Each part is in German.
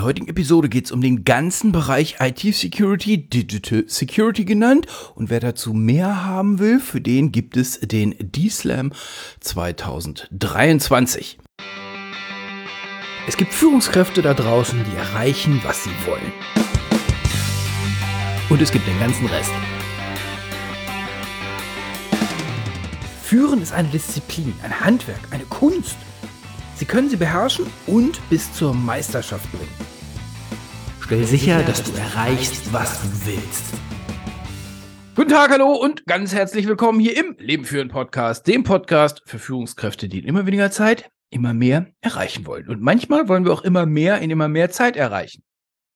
der heutigen Episode geht es um den ganzen Bereich IT-Security, Digital Security genannt. Und wer dazu mehr haben will, für den gibt es den D-Slam 2023. Es gibt Führungskräfte da draußen, die erreichen, was sie wollen. Und es gibt den ganzen Rest. Führen ist eine Disziplin, ein Handwerk, eine Kunst. Sie können sie beherrschen und bis zur Meisterschaft bringen. Stell sicher, dass du erreichst, was du willst. Guten Tag, hallo und ganz herzlich willkommen hier im Leben führen Podcast, dem Podcast für Führungskräfte, die in immer weniger Zeit immer mehr erreichen wollen. Und manchmal wollen wir auch immer mehr in immer mehr Zeit erreichen.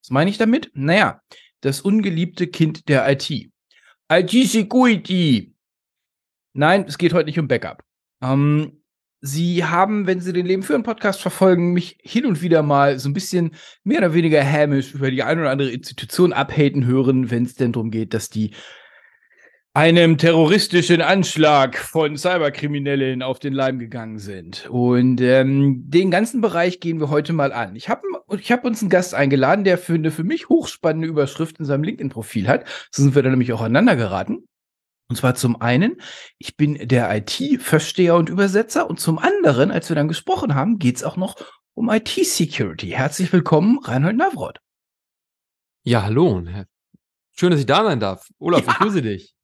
Was meine ich damit? Naja, das ungeliebte Kind der IT. IT-Security. Nein, es geht heute nicht um Backup. Ähm, Sie haben, wenn Sie den Leben führen Podcast verfolgen, mich hin und wieder mal so ein bisschen mehr oder weniger hämisch über die eine oder andere Institution abhaten hören, wenn es denn darum geht, dass die einem terroristischen Anschlag von Cyberkriminellen auf den Leim gegangen sind. Und ähm, den ganzen Bereich gehen wir heute mal an. Ich habe ich hab uns einen Gast eingeladen, der für eine für mich hochspannende Überschrift in seinem LinkedIn-Profil hat. So sind wir dann nämlich auch aneinander geraten. Und zwar zum einen, ich bin der IT-Versteher und Übersetzer und zum anderen, als wir dann gesprochen haben, geht es auch noch um IT-Security. Herzlich willkommen, Reinhold Navroth. Ja, hallo. Schön, dass ich da sein darf. Olaf, ja. ich grüße dich.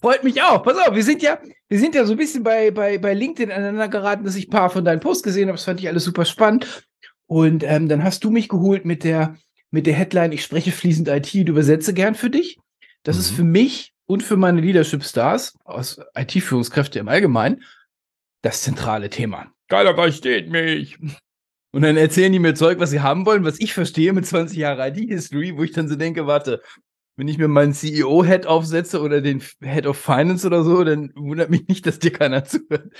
Freut mich auch. Pass auf, wir sind ja, wir sind ja so ein bisschen bei, bei, bei LinkedIn aneinander geraten, dass ich ein paar von deinen Posts gesehen habe. Das fand ich alles super spannend. Und ähm, dann hast du mich geholt mit der, mit der Headline, ich spreche fließend IT und übersetze gern für dich. Das mhm. ist für mich und für meine Leadership Stars aus IT-Führungskräfte im Allgemeinen das zentrale Thema. Keiner versteht mich. Und dann erzählen die mir Zeug, was sie haben wollen, was ich verstehe mit 20 Jahren IT-History, wo ich dann so denke, warte, wenn ich mir meinen CEO-Head aufsetze oder den Head of Finance oder so, dann wundert mich nicht, dass dir keiner zuhört.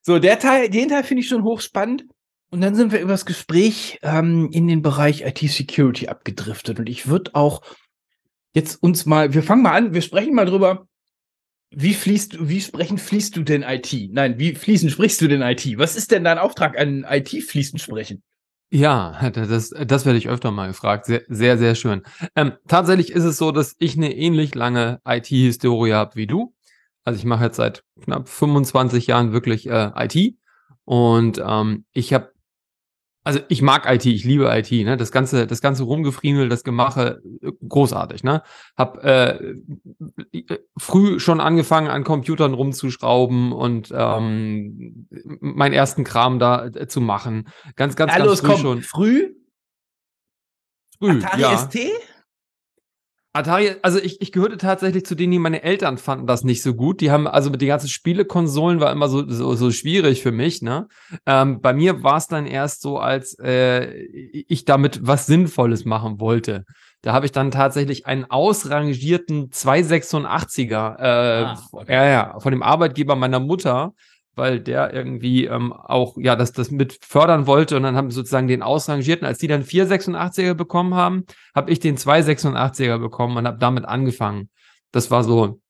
So, der Teil, den Teil finde ich schon hochspannend. Und dann sind wir über das Gespräch ähm, in den Bereich IT-Security abgedriftet. Und ich würde auch jetzt uns mal, wir fangen mal an, wir sprechen mal drüber, wie fließt wie sprechen fließt du denn IT? Nein, wie fließen sprichst du denn IT? Was ist denn dein Auftrag an IT fließen sprechen? Ja, das, das werde ich öfter mal gefragt. Sehr, sehr, sehr schön. Ähm, tatsächlich ist es so, dass ich eine ähnlich lange IT-Historie habe wie du. Also ich mache jetzt seit knapp 25 Jahren wirklich äh, IT und ähm, ich habe also ich mag IT, ich liebe IT, ne? Das ganze, das ganze Rumgefriemel, das Gemache, großartig, ne? Hab äh, früh schon angefangen, an Computern rumzuschrauben und ähm, meinen ersten Kram da äh, zu machen. Ganz, ganz, Hallo, ganz früh schon. Früh? Früh, Atari ja. ST? Atari, also ich, ich gehörte tatsächlich zu denen, die meine Eltern fanden das nicht so gut. Die haben, also mit den ganzen Spielekonsolen war immer so, so, so schwierig für mich, ne? Ähm, bei mir war es dann erst so, als äh, ich damit was Sinnvolles machen wollte. Da habe ich dann tatsächlich einen ausrangierten 286er, äh, ah, okay. ja, ja, von dem Arbeitgeber meiner Mutter weil der irgendwie ähm, auch ja das, das mit fördern wollte und dann haben sozusagen den ausrangierten, als die dann 486er bekommen haben, habe ich den 286er bekommen und habe damit angefangen. Das war so,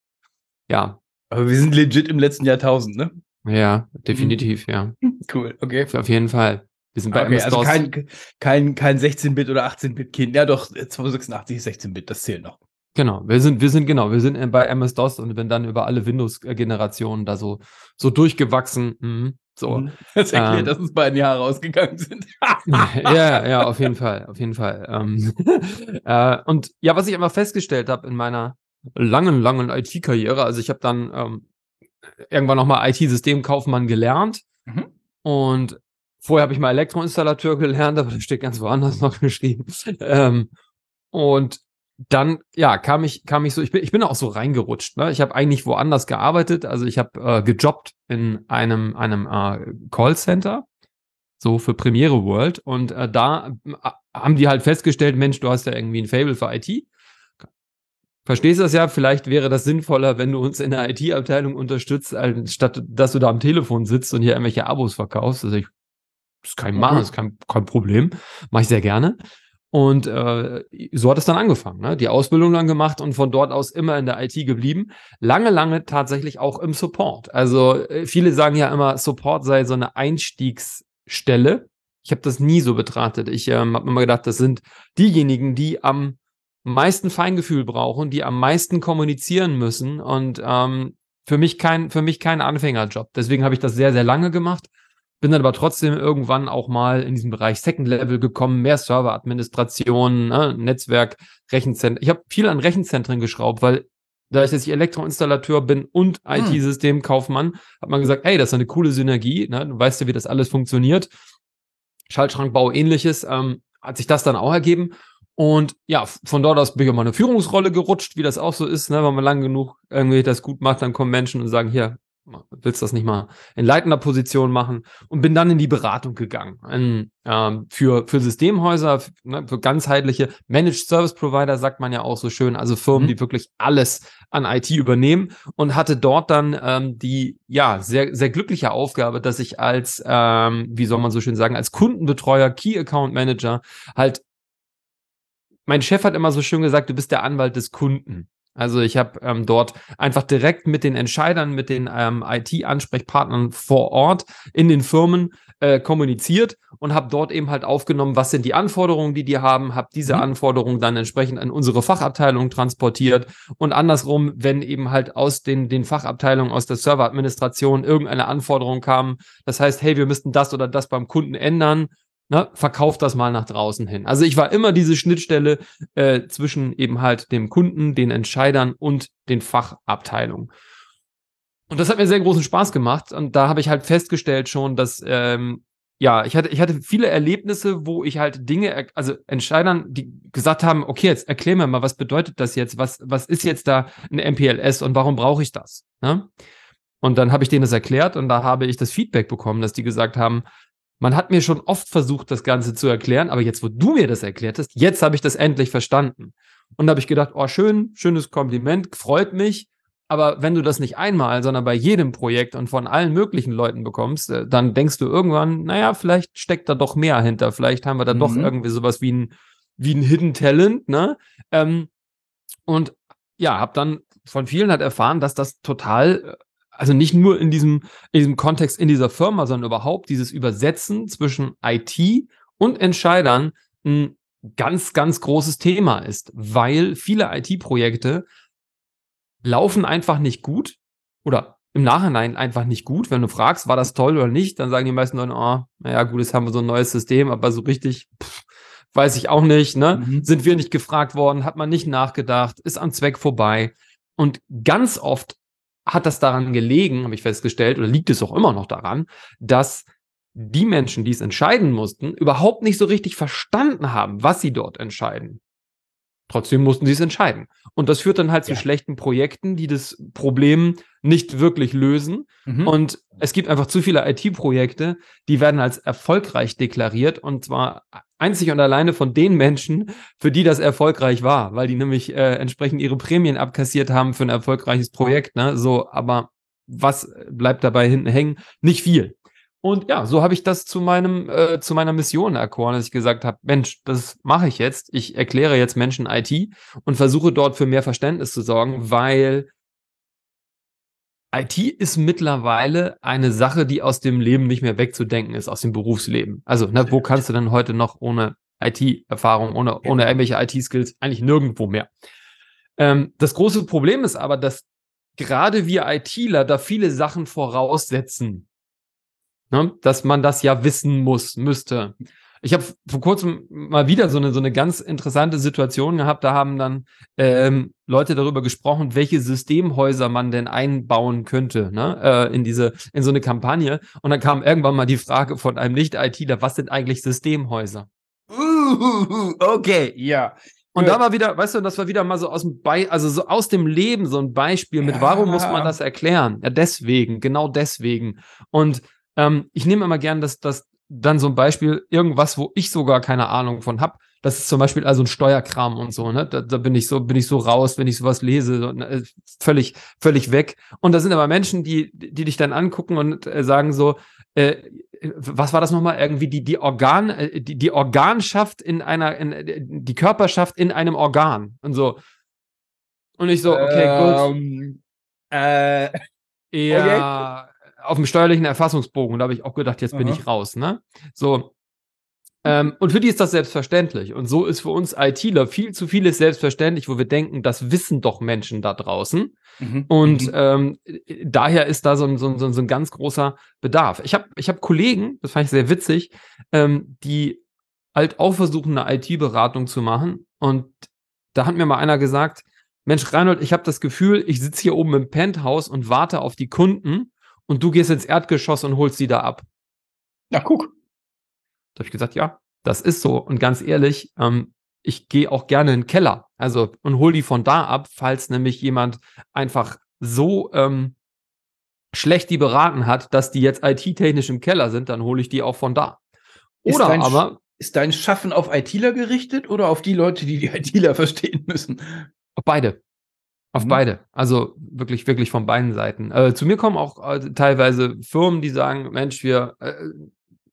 ja. Aber wir sind legit im letzten Jahrtausend, ne? Ja, definitiv, mhm. ja. Cool, okay. Auf jeden Fall. Wir sind bei okay. Also kein, kein, kein 16-Bit oder 18-Bit-Kind. Ja, doch, 286 ist 16-Bit, das zählt noch. Genau, wir sind, wir sind, genau, wir sind bei MS-DOS und bin dann über alle Windows-Generationen da so, so durchgewachsen. Mhm, so. Mhm. Das erklärt, ähm, dass uns beiden Jahre rausgegangen sind. ja, ja, auf jeden Fall, auf jeden Fall. Ähm, äh, und ja, was ich immer festgestellt habe in meiner langen, langen IT-Karriere, also ich habe dann ähm, irgendwann nochmal IT-Systemkaufmann gelernt mhm. und vorher habe ich mal Elektroinstallateur gelernt, aber das steht ganz woanders noch geschrieben. Ähm, und dann ja kam ich kam ich so ich bin ich bin auch so reingerutscht ne? ich habe eigentlich woanders gearbeitet also ich habe äh, gejobbt in einem einem äh, Callcenter so für Premiere World und äh, da äh, haben die halt festgestellt Mensch du hast ja irgendwie ein Fable für IT verstehst du das ja vielleicht wäre das sinnvoller wenn du uns in der IT Abteilung unterstützt anstatt dass du da am Telefon sitzt und hier irgendwelche Abos verkaufst also ich das kann ich machen, das ist kein, kein Problem. Mache ich sehr gerne. Und äh, so hat es dann angefangen, ne? die Ausbildung dann gemacht und von dort aus immer in der IT geblieben. Lange, lange tatsächlich auch im Support. Also äh, viele sagen ja immer, Support sei so eine Einstiegsstelle. Ich habe das nie so betrachtet. Ich ähm, habe immer gedacht, das sind diejenigen, die am meisten Feingefühl brauchen, die am meisten kommunizieren müssen und ähm, für mich kein für mich kein Anfängerjob. Deswegen habe ich das sehr sehr lange gemacht. Bin dann aber trotzdem irgendwann auch mal in diesem Bereich Second Level gekommen, mehr Serveradministration, ne, Netzwerk, Rechenzentren. Ich habe viel an Rechenzentren geschraubt, weil da ich jetzt Elektroinstallateur bin und hm. IT-Systemkaufmann, hat man gesagt, hey, das ist eine coole Synergie, ne? du weißt ja, wie das alles funktioniert. Schaltschrankbau, ähnliches, ähm, hat sich das dann auch ergeben. Und ja, von dort aus bin ich auch mal eine Führungsrolle gerutscht, wie das auch so ist, ne? wenn man lang genug irgendwie das gut macht, dann kommen Menschen und sagen, hier, willst das nicht mal in leitender Position machen und bin dann in die Beratung gegangen in, ähm, für, für Systemhäuser, für, ne, für ganzheitliche Managed Service Provider, sagt man ja auch so schön, also Firmen, mhm. die wirklich alles an IT übernehmen und hatte dort dann ähm, die ja sehr, sehr glückliche Aufgabe, dass ich als, ähm, wie soll man so schön sagen, als Kundenbetreuer, Key Account Manager halt mein Chef hat immer so schön gesagt, du bist der Anwalt des Kunden. Also ich habe ähm, dort einfach direkt mit den Entscheidern, mit den ähm, IT-Ansprechpartnern vor Ort in den Firmen äh, kommuniziert und habe dort eben halt aufgenommen, was sind die Anforderungen, die die haben, habe diese mhm. Anforderungen dann entsprechend an unsere Fachabteilung transportiert und andersrum, wenn eben halt aus den, den Fachabteilungen, aus der Serveradministration irgendeine Anforderung kam, das heißt, hey, wir müssten das oder das beim Kunden ändern, ne, verkauft das mal nach draußen hin. Also ich war immer diese Schnittstelle äh, zwischen eben halt dem Kunden, den Entscheidern und den Fachabteilungen. Und das hat mir sehr großen Spaß gemacht. Und da habe ich halt festgestellt schon, dass ähm, ja, ich hatte, ich hatte viele Erlebnisse, wo ich halt Dinge, also Entscheidern, die gesagt haben, okay, jetzt erklär mir mal, was bedeutet das jetzt? Was, was ist jetzt da ein MPLS und warum brauche ich das? Ne? Und dann habe ich denen das erklärt und da habe ich das Feedback bekommen, dass die gesagt haben, man hat mir schon oft versucht, das Ganze zu erklären, aber jetzt, wo du mir das erklärt hast, jetzt habe ich das endlich verstanden. Und da habe ich gedacht, oh, schön, schönes Kompliment, freut mich. Aber wenn du das nicht einmal, sondern bei jedem Projekt und von allen möglichen Leuten bekommst, äh, dann denkst du irgendwann, naja, vielleicht steckt da doch mehr hinter. Vielleicht haben wir da mhm. doch irgendwie sowas wie ein, wie ein Hidden Talent, ne? Ähm, und ja, habe dann von vielen halt erfahren, dass das total äh, also nicht nur in diesem, in diesem Kontext in dieser Firma, sondern überhaupt dieses Übersetzen zwischen IT und Entscheidern ein ganz, ganz großes Thema ist, weil viele IT-Projekte laufen einfach nicht gut oder im Nachhinein einfach nicht gut. Wenn du fragst, war das toll oder nicht, dann sagen die meisten Leute, oh, naja, gut, jetzt haben wir so ein neues System, aber so richtig, pff, weiß ich auch nicht, ne? Mhm. Sind wir nicht gefragt worden, hat man nicht nachgedacht, ist am Zweck vorbei. Und ganz oft hat das daran gelegen, habe ich festgestellt, oder liegt es auch immer noch daran, dass die Menschen, die es entscheiden mussten, überhaupt nicht so richtig verstanden haben, was sie dort entscheiden. Trotzdem mussten sie es entscheiden. Und das führt dann halt ja. zu schlechten Projekten, die das Problem nicht wirklich lösen. Mhm. Und es gibt einfach zu viele IT-Projekte, die werden als erfolgreich deklariert und zwar einzig und alleine von den Menschen, für die das erfolgreich war, weil die nämlich äh, entsprechend ihre Prämien abkassiert haben für ein erfolgreiches Projekt. Ne? So, aber was bleibt dabei hinten hängen? Nicht viel. Und ja, so habe ich das zu meinem äh, zu meiner Mission erkoren, dass ich gesagt habe, Mensch, das mache ich jetzt. Ich erkläre jetzt Menschen IT und versuche dort für mehr Verständnis zu sorgen, weil IT ist mittlerweile eine Sache, die aus dem Leben nicht mehr wegzudenken ist, aus dem Berufsleben. Also, ne, wo kannst du denn heute noch ohne IT-Erfahrung, ohne, ohne irgendwelche IT-Skills eigentlich nirgendwo mehr? Ähm, das große Problem ist aber, dass gerade wir ITler da viele Sachen voraussetzen, ne? dass man das ja wissen muss, müsste. Ich habe vor kurzem mal wieder so eine, so eine ganz interessante Situation gehabt. Da haben dann ähm, Leute darüber gesprochen, welche Systemhäuser man denn einbauen könnte, ne? äh, in diese, in so eine Kampagne. Und dann kam irgendwann mal die Frage von einem Nicht-ITler, was sind eigentlich Systemhäuser? Uh, okay, ja. Und da war wieder, weißt du, das war wieder mal so aus dem Be also so aus dem Leben so ein Beispiel mit, warum muss man das erklären? Ja, deswegen, genau deswegen. Und ähm, ich nehme immer gern das, das dann so ein Beispiel, irgendwas, wo ich sogar keine Ahnung von hab. Das ist zum Beispiel also ein Steuerkram und so, ne? Da, da bin ich so, bin ich so raus, wenn ich sowas lese, so, ne? völlig, völlig weg. Und da sind aber Menschen, die, die dich dann angucken und äh, sagen so, äh, was war das nochmal? Irgendwie die, die Organ, äh, die, die Organschaft in einer, in, die Körperschaft in einem Organ. Und so. Und ich so, okay, ähm, gut. Äh, ja, okay auf dem steuerlichen Erfassungsbogen. Da habe ich auch gedacht, jetzt Aha. bin ich raus. Ne? So. ähm, und für die ist das selbstverständlich. Und so ist für uns ITler viel zu vieles selbstverständlich, wo wir denken, das wissen doch Menschen da draußen. Mhm. Und mhm. ähm, daher ist da so ein, so, ein, so ein ganz großer Bedarf. Ich habe ich hab Kollegen, das fand ich sehr witzig, ähm, die halt auch versuchen, eine IT-Beratung zu machen. Und da hat mir mal einer gesagt, Mensch, Reinhold, ich habe das Gefühl, ich sitze hier oben im Penthouse und warte auf die Kunden und du gehst ins Erdgeschoss und holst sie da ab. Na, guck. Da habe ich gesagt, ja, das ist so. Und ganz ehrlich, ähm, ich gehe auch gerne in den Keller. Also und hol die von da ab, falls nämlich jemand einfach so ähm, schlecht die beraten hat, dass die jetzt IT-technisch im Keller sind, dann hole ich die auch von da. Oder aber ist dein Schaffen auf ITler gerichtet oder auf die Leute, die die ITler verstehen müssen? Beide. Auf mhm. beide. Also wirklich, wirklich von beiden Seiten. Äh, zu mir kommen auch äh, teilweise Firmen, die sagen, Mensch, wir äh,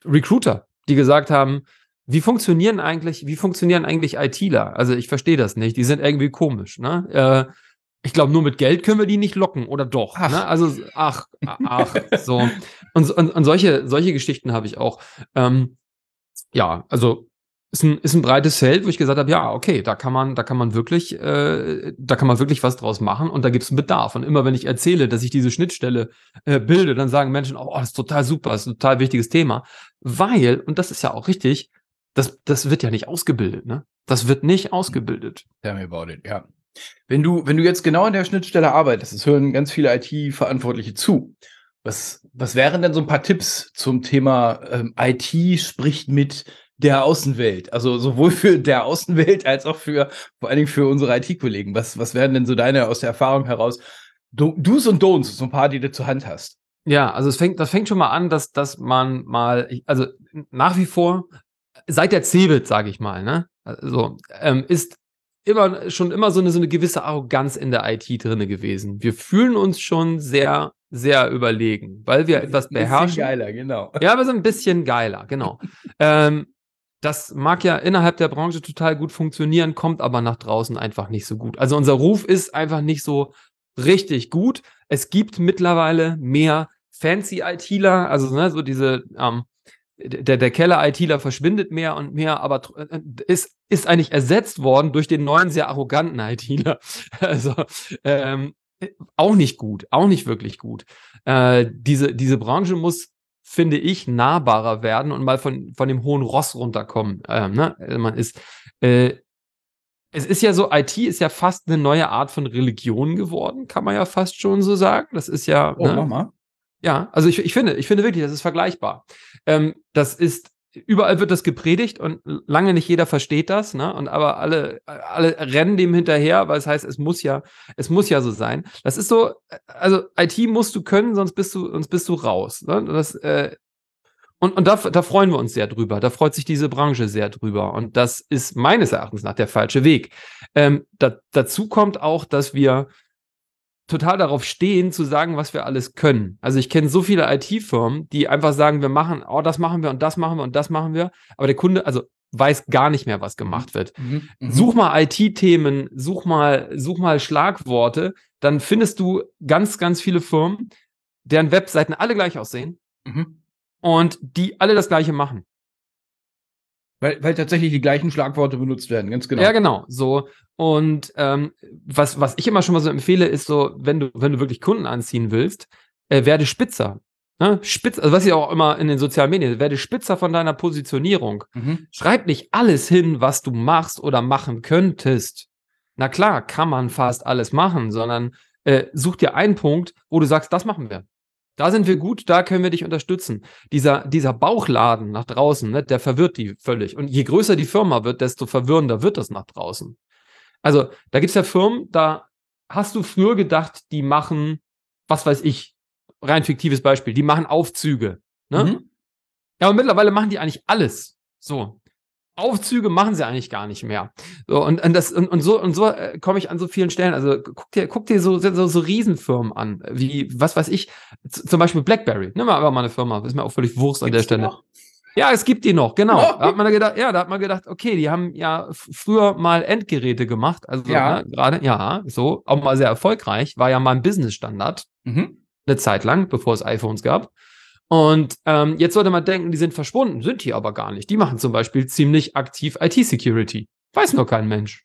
Recruiter, die gesagt haben, wie funktionieren eigentlich, wie funktionieren eigentlich ITler? Also ich verstehe das nicht. Die sind irgendwie komisch, ne? Äh, ich glaube, nur mit Geld können wir die nicht locken, oder doch? Ach. Ne? Also, ach, ach, so. Und, und, und solche, solche Geschichten habe ich auch. Ähm, ja, also ist ein, ist ein breites Feld, wo ich gesagt habe, ja, okay, da kann man, da kann man wirklich, äh, da kann man wirklich was draus machen und da gibt es einen Bedarf. Und immer wenn ich erzähle, dass ich diese Schnittstelle äh, bilde, dann sagen Menschen, oh, das ist total super, das ist ein total wichtiges Thema. Weil, und das ist ja auch richtig, das, das wird ja nicht ausgebildet, ne? Das wird nicht ausgebildet. Tell me about it, ja. Wenn du, wenn du jetzt genau an der Schnittstelle arbeitest, es hören ganz viele IT-Verantwortliche zu. Was, was wären denn so ein paar Tipps zum Thema ähm, IT spricht mit der Außenwelt? Also sowohl für der Außenwelt als auch für vor allen Dingen für unsere IT-Kollegen. Was, was wären denn so deine aus der Erfahrung heraus Do's und Don'ts, so ein paar, die du zur Hand hast? Ja, also es fängt, das fängt schon mal an, dass, dass man mal, also nach wie vor, seit der Cebit, sage ich mal, ne, also, ähm, ist immer schon immer so eine, so eine gewisse Arroganz in der IT drinne gewesen. Wir fühlen uns schon sehr sehr überlegen, weil wir etwas beherrschen. Ein bisschen geiler, genau. Ja, wir sind ein bisschen geiler, genau. ähm, das mag ja innerhalb der Branche total gut funktionieren, kommt aber nach draußen einfach nicht so gut. Also unser Ruf ist einfach nicht so richtig gut. Es gibt mittlerweile mehr fancy ITler, also ne, so diese ähm, der, der Keller-ITler verschwindet mehr und mehr, aber äh, ist, ist eigentlich ersetzt worden durch den neuen, sehr arroganten ITler. Also ähm, auch nicht gut, auch nicht wirklich gut. Äh, diese, diese Branche muss, finde ich, nahbarer werden und mal von, von dem hohen Ross runterkommen. Ähm, ne? Also man ist, äh, es ist ja so, IT ist ja fast eine neue Art von Religion geworden, kann man ja fast schon so sagen. Das ist ja. Oh, ne? Mama. Ja, also ich, ich finde, ich finde wirklich, das ist vergleichbar. Ähm, das ist überall wird das gepredigt und lange nicht jeder versteht das, ne? Und aber alle, alle rennen dem hinterher, weil es heißt, es muss ja, es muss ja so sein. Das ist so, also IT musst du können, sonst bist du, sonst bist du raus. Ne? Das, äh, und, und da, da freuen wir uns sehr drüber. Da freut sich diese Branche sehr drüber. Und das ist meines Erachtens nach der falsche Weg. Ähm, da, dazu kommt auch, dass wir total darauf stehen, zu sagen, was wir alles können. Also ich kenne so viele IT-Firmen, die einfach sagen, wir machen, oh, das machen wir und das machen wir und das machen wir. Aber der Kunde, also weiß gar nicht mehr, was gemacht wird. Mhm, mhm. such mal IT-Themen, such mal, such mal Schlagworte, dann findest du ganz, ganz viele Firmen, deren Webseiten alle gleich aussehen mhm. und die alle das Gleiche machen. Weil, weil tatsächlich die gleichen Schlagworte benutzt werden, ganz genau. Ja, genau. So. Und ähm, was, was ich immer schon mal so empfehle, ist so, wenn du, wenn du wirklich Kunden anziehen willst, äh, werde spitzer. Ne? Spitz, also was ich auch immer in den sozialen Medien, werde spitzer von deiner Positionierung. Mhm. Schreib nicht alles hin, was du machst oder machen könntest. Na klar, kann man fast alles machen, sondern äh, such dir einen Punkt, wo du sagst, das machen wir. Da sind wir gut, da können wir dich unterstützen. Dieser, dieser Bauchladen nach draußen, ne, der verwirrt die völlig. Und je größer die Firma wird, desto verwirrender wird das nach draußen. Also, da gibt es ja Firmen, da hast du früher gedacht, die machen, was weiß ich, rein fiktives Beispiel, die machen Aufzüge. Ne? Mhm. Ja, und mittlerweile machen die eigentlich alles. So. Aufzüge machen sie eigentlich gar nicht mehr. So, und, und, das, und, und so, und so äh, komme ich an so vielen Stellen. Also guck dir, guck dir so, so, so Riesenfirmen an, wie, was weiß ich, zum Beispiel BlackBerry. Nimm mal aber mal eine Firma, ist mir auch völlig Wurst an der Stelle. Noch? Ja, es gibt die noch, genau. Da hat man gedacht, ja, da hat man gedacht, okay, die haben ja früher mal Endgeräte gemacht, also ja. ne, gerade, ja, so, auch mal sehr erfolgreich, war ja mal ein Business-Standard, mhm. eine Zeit lang, bevor es iPhones gab. Und ähm, jetzt sollte man denken, die sind verschwunden, sind die aber gar nicht. Die machen zum Beispiel ziemlich aktiv IT-Security. Weiß nur kein Mensch.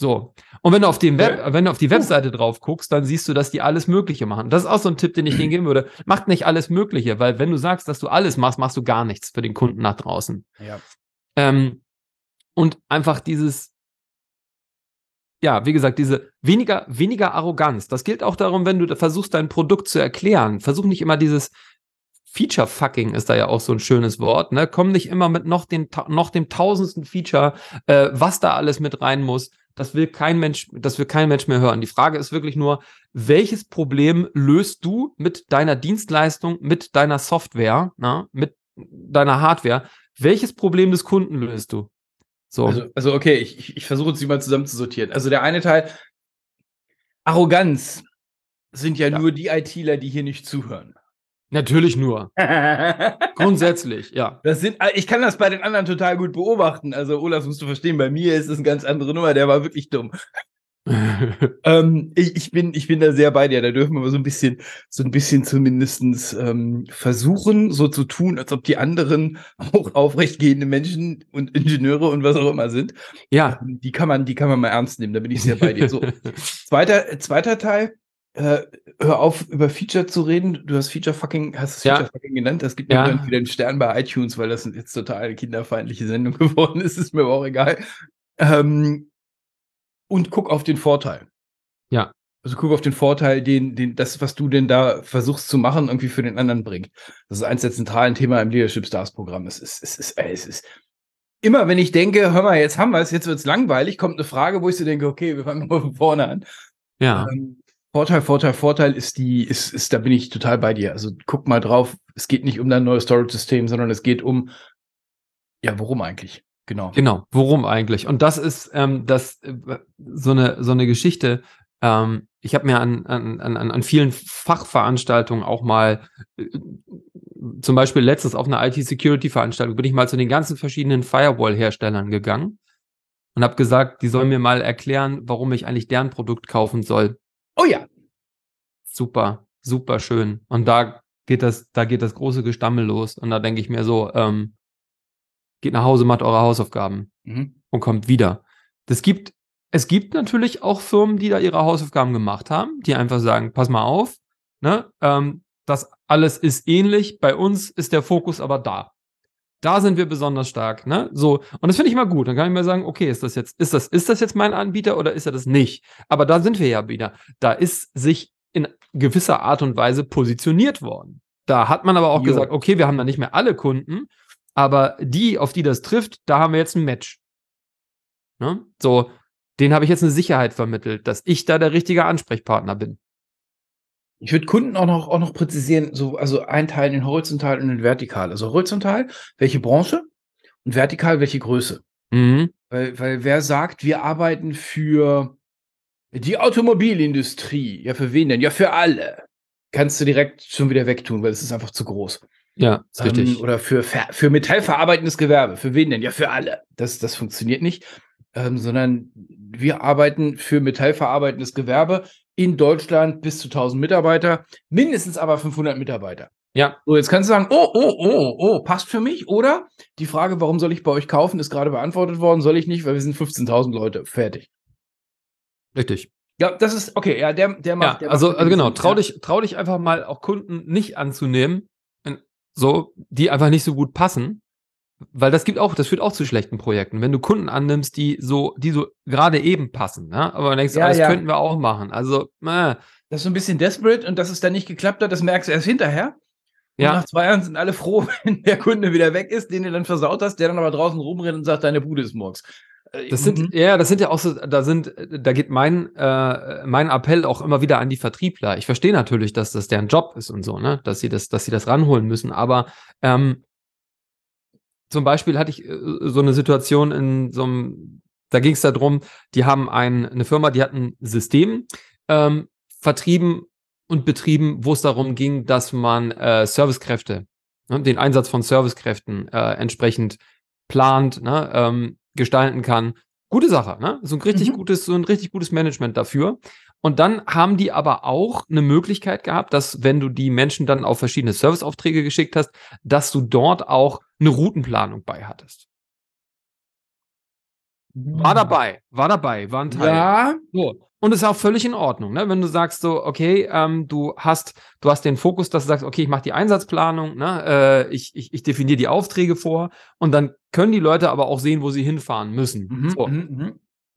So. Und wenn du auf dem Web, wenn du auf die Webseite drauf guckst, dann siehst du, dass die alles Mögliche machen. Das ist auch so ein Tipp, den ich Ihnen geben würde. Macht nicht alles Mögliche, weil wenn du sagst, dass du alles machst, machst du gar nichts für den Kunden nach draußen. Ja. Ähm, und einfach dieses, ja, wie gesagt, diese weniger, weniger Arroganz. Das gilt auch darum, wenn du versuchst, dein Produkt zu erklären. Versuch nicht immer dieses Feature-Fucking ist da ja auch so ein schönes Wort, ne? Komm nicht immer mit noch, den, noch dem tausendsten Feature, äh, was da alles mit rein muss. Das will kein Mensch, das will kein Mensch mehr hören. Die Frage ist wirklich nur, welches Problem löst du mit deiner Dienstleistung, mit deiner Software, na, mit deiner Hardware? Welches Problem des Kunden löst du? So. Also, also okay, ich, ich, versuche sie mal zusammen zu sortieren. Also der eine Teil, Arroganz sind ja, ja. nur die ITler, die hier nicht zuhören. Natürlich nur. Grundsätzlich, ja. Das sind, ich kann das bei den anderen total gut beobachten. Also, Olaf, musst du verstehen, bei mir ist es eine ganz andere Nummer, der war wirklich dumm. ähm, ich, ich, bin, ich bin da sehr bei dir. Da dürfen wir so ein bisschen, so ein bisschen zumindest ähm, versuchen, so zu tun, als ob die anderen auch aufrechtgehende Menschen und Ingenieure und was auch immer sind. Ja. Ähm, die kann man, die kann man mal ernst nehmen. Da bin ich sehr bei dir. So, zweiter, zweiter Teil äh, hör auf, über Feature zu reden. Du hast Feature fucking, hast es ja. Feature fucking genannt. Das gibt mir ja. wieder einen Stern bei iTunes, weil das jetzt total eine kinderfeindliche Sendung geworden ist. Ist mir aber auch egal. Ähm, und guck auf den Vorteil. Ja. Also guck auf den Vorteil, den, den, das, was du denn da versuchst zu machen, irgendwie für den anderen bringt. Das ist eins der zentralen Themen im Leadership Stars Programm. Es ist, es ist, es ist, immer wenn ich denke, hör mal, jetzt haben wir es, jetzt wird es langweilig, kommt eine Frage, wo ich so denke, okay, wir fangen mal von vorne an. Ja. Ähm, Vorteil, Vorteil, Vorteil ist die, ist, ist, da bin ich total bei dir. Also guck mal drauf, es geht nicht um dein neues Storage-System, sondern es geht um, ja, worum eigentlich? Genau. Genau, worum eigentlich? Und das ist ähm, das äh, so eine so eine Geschichte. Ähm, ich habe mir an, an, an, an vielen Fachveranstaltungen auch mal, äh, zum Beispiel letztens auf einer IT-Security-Veranstaltung, bin ich mal zu den ganzen verschiedenen Firewall-Herstellern gegangen und habe gesagt, die sollen mir mal erklären, warum ich eigentlich deren Produkt kaufen soll. Oh ja. Super, super schön. Und da geht das, da geht das große Gestammel los. Und da denke ich mir so, ähm, geht nach Hause, macht eure Hausaufgaben mhm. und kommt wieder. Das gibt, es gibt natürlich auch Firmen, die da ihre Hausaufgaben gemacht haben, die einfach sagen, pass mal auf, ne, ähm, das alles ist ähnlich, bei uns ist der Fokus aber da. Da sind wir besonders stark, ne? So, und das finde ich mal gut. Dann kann ich mir sagen, okay, ist das jetzt, ist das, ist das jetzt mein Anbieter oder ist er das nicht? Aber da sind wir ja wieder. Da ist sich in gewisser Art und Weise positioniert worden. Da hat man aber auch jo. gesagt, okay, wir haben da nicht mehr alle Kunden, aber die, auf die das trifft, da haben wir jetzt ein Match. Ne? So, den habe ich jetzt eine Sicherheit vermittelt, dass ich da der richtige Ansprechpartner bin. Ich würde Kunden auch noch, auch noch präzisieren, so, also einteilen in horizontal und in vertikal. Also horizontal, welche Branche und vertikal, welche Größe. Mhm. Weil, weil wer sagt, wir arbeiten für die Automobilindustrie, ja, für wen denn? Ja, für alle. Kannst du direkt schon wieder wegtun, weil es ist einfach zu groß. Ja, ist ähm, richtig. Oder für, für metallverarbeitendes Gewerbe. Für wen denn? Ja, für alle. Das, das funktioniert nicht. Ähm, sondern wir arbeiten für metallverarbeitendes Gewerbe in Deutschland bis zu 1000 Mitarbeiter, mindestens aber 500 Mitarbeiter. Ja. So, jetzt kannst du sagen, oh, oh, oh, oh, passt für mich. Oder die Frage, warum soll ich bei euch kaufen, ist gerade beantwortet worden. Soll ich nicht, weil wir sind 15.000 Leute. Fertig. Richtig. Ja, das ist, okay, ja, der, der macht. Ja, der also, macht also genau, trau dich, trau dich einfach mal auch Kunden nicht anzunehmen, so, die einfach nicht so gut passen. Weil das gibt auch, das führt auch zu schlechten Projekten. Wenn du Kunden annimmst, die so, die so gerade eben passen, ne? Aber denkst du, Ja, ah, das ja. könnten wir auch machen. Also, äh, Das ist so ein bisschen desperate und dass es dann nicht geklappt hat, das merkst du erst hinterher. Und Ja. nach zwei Jahren sind alle froh, wenn der Kunde wieder weg ist, den du dann versaut hast, der dann aber draußen rumrennt und sagt, deine Bude ist morgens. Äh, Das sind, mhm. ja, das sind ja auch so, da sind, da geht mein, äh, mein Appell auch immer wieder an die Vertriebler. Ich verstehe natürlich, dass das deren Job ist und so, ne, dass sie das, dass sie das ranholen müssen, aber ähm, zum Beispiel hatte ich äh, so eine Situation in so einem, da ging es darum, die haben ein, eine Firma, die hat ein System ähm, vertrieben und betrieben, wo es darum ging, dass man äh, Servicekräfte, ne, den Einsatz von Servicekräften äh, entsprechend plant, ne, ähm, gestalten kann. Gute Sache, ne? So ein richtig Mhm. gutes, so ein richtig gutes Management dafür. Und dann haben die aber auch eine Möglichkeit gehabt, dass wenn du die Menschen dann auf verschiedene Serviceaufträge geschickt hast, dass du dort auch eine Routenplanung bei hattest. War dabei, war dabei, war ein Teil. Ja. So. Und ist auch völlig in Ordnung, ne? Wenn du sagst so, okay, ähm, du hast, du hast den Fokus, dass du sagst, okay, ich mache die Einsatzplanung, ne? Äh, ich, ich, ich definiere die Aufträge vor und dann können die Leute aber auch sehen, wo sie hinfahren müssen. Mhm, so.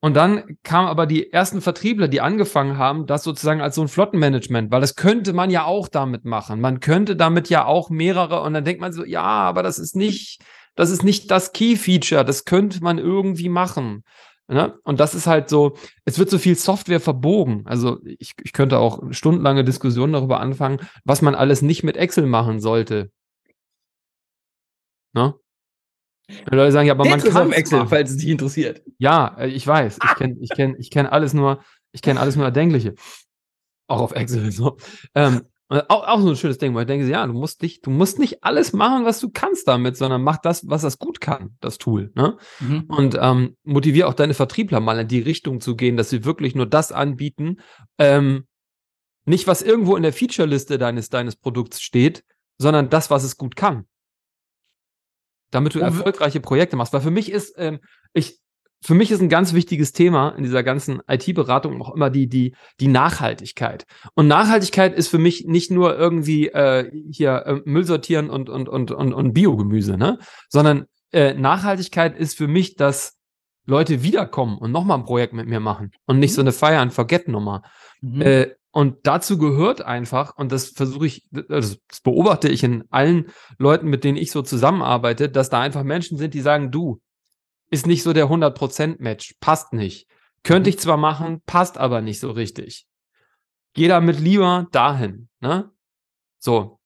Und dann kamen aber die ersten Vertriebler, die angefangen haben, das sozusagen als so ein Flottenmanagement, weil das könnte man ja auch damit machen. Man könnte damit ja auch mehrere und dann denkt man so, ja, aber das ist nicht, das ist nicht das Key-Feature, das könnte man irgendwie machen. Ne? Und das ist halt so, es wird so viel Software verbogen. Also ich, ich könnte auch stundenlange Diskussionen darüber anfangen, was man alles nicht mit Excel machen sollte. Ne? Die Leute sagen, ja, aber man Steht das kann auf Excel, falls es dich interessiert. Ja, äh, ich weiß. Ich kenne ich kenn, ich kenn alles nur, ich kenne alles nur Erdenkliche. Auch auf Excel. So. Ähm, und auch, auch so ein schönes Ding, wo ich denke, ja, du musst dich, du musst nicht alles machen, was du kannst damit, sondern mach das, was das gut kann, das Tool. Ne? Mhm. Und ähm, motivier auch deine Vertriebler mal in die Richtung zu gehen, dass sie wirklich nur das anbieten, ähm, nicht was irgendwo in der Feature-Liste deines, deines Produkts steht, sondern das, was es gut kann. Damit du erfolgreiche Projekte machst. Weil für mich ist, ähm, ich, für mich ist ein ganz wichtiges Thema in dieser ganzen IT-Beratung auch immer die, die, die Nachhaltigkeit. Und Nachhaltigkeit ist für mich nicht nur irgendwie äh, hier äh, Müll sortieren und, und, und, und, und Biogemüse, ne? Sondern äh, Nachhaltigkeit ist für mich, dass Leute wiederkommen und nochmal ein Projekt mit mir machen und nicht so eine Fire-and-Forget-Nummer. Mhm. Äh, und dazu gehört einfach, und das versuche ich, das beobachte ich in allen Leuten, mit denen ich so zusammenarbeite, dass da einfach Menschen sind, die sagen, du, ist nicht so der 100%-Match, passt nicht. Könnte ich zwar machen, passt aber nicht so richtig. Geh damit lieber dahin, ne? So.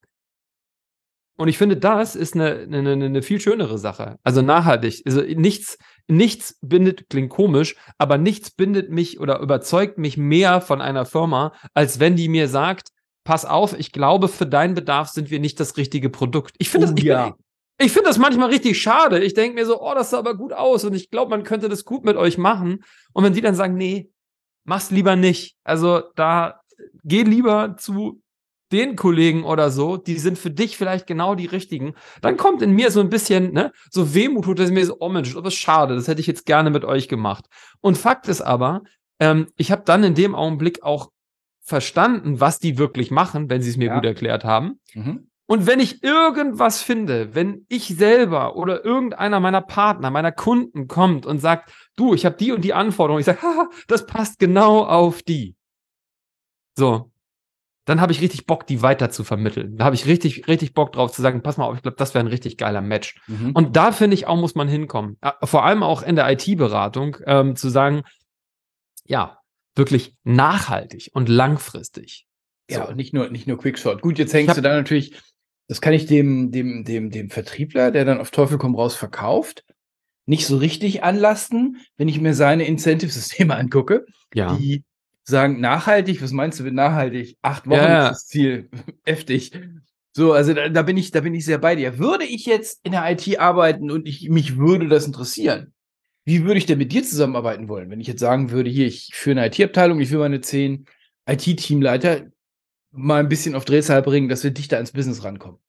Und ich finde, das ist eine, eine- eine viel schönere Sache. Also nachhaltig. Also nichts, nichts bindet, klingt komisch, aber nichts bindet mich oder überzeugt mich mehr von einer Firma, als wenn die mir sagt, pass auf, ich glaube, für deinen Bedarf sind wir nicht das richtige Produkt. Ich finde Oh, das, ich, ja. ich finde das manchmal richtig schade. Ich denke mir so, oh, das sah aber gut aus und ich glaube, man könnte das gut mit euch machen. Und wenn die dann sagen, nee, mach's lieber nicht. Also da geh lieber zu den Kollegen oder so, die sind für dich vielleicht genau die richtigen. Dann kommt in mir so ein bisschen, ne, so Wehmut, tut es mir so, oh Mensch, das ist schade, das hätte ich jetzt gerne mit euch gemacht. Und Fakt ist aber, ähm, ich habe dann in dem Augenblick auch verstanden, was die wirklich machen, wenn sie es mir Ja. gut erklärt haben. Mhm. Und wenn ich irgendwas finde, wenn ich selber oder irgendeiner meiner Partner, meiner Kunden kommt und sagt, du, ich habe die und die Anforderung, ich sage, haha, das passt genau auf die. So, dann habe ich richtig Bock, die weiter zu vermitteln. Da habe ich richtig, richtig Bock drauf zu sagen, pass mal auf, ich glaube, das wäre ein richtig geiler Match. Mhm. Und da finde ich auch, muss man hinkommen. Vor allem auch in der IT-Beratung, ähm, zu sagen, ja, wirklich nachhaltig und langfristig. Ja, So. und nicht nur, nicht nur Quickshot. Gut, jetzt hängst hab- du da natürlich, das kann ich dem, dem, dem, dem Vertriebler, der dann auf Teufel komm raus verkauft, nicht so richtig anlasten, wenn ich mir seine Incentive-Systeme angucke, Ja. die sagen, nachhaltig, was meinst du mit nachhaltig? Acht Wochen Ja, ist das Ziel. Heftig. So, also da, da bin ich, da bin ich sehr bei dir. Würde ich jetzt in der IT arbeiten und ich, mich würde das interessieren, wie würde ich denn mit dir zusammenarbeiten wollen? Wenn ich jetzt sagen würde, hier, ich führe eine IT-Abteilung, ich will meine zehn IT-Teamleiter mal ein bisschen auf Drehzahl bringen, dass wir dichter ans Business rankommen.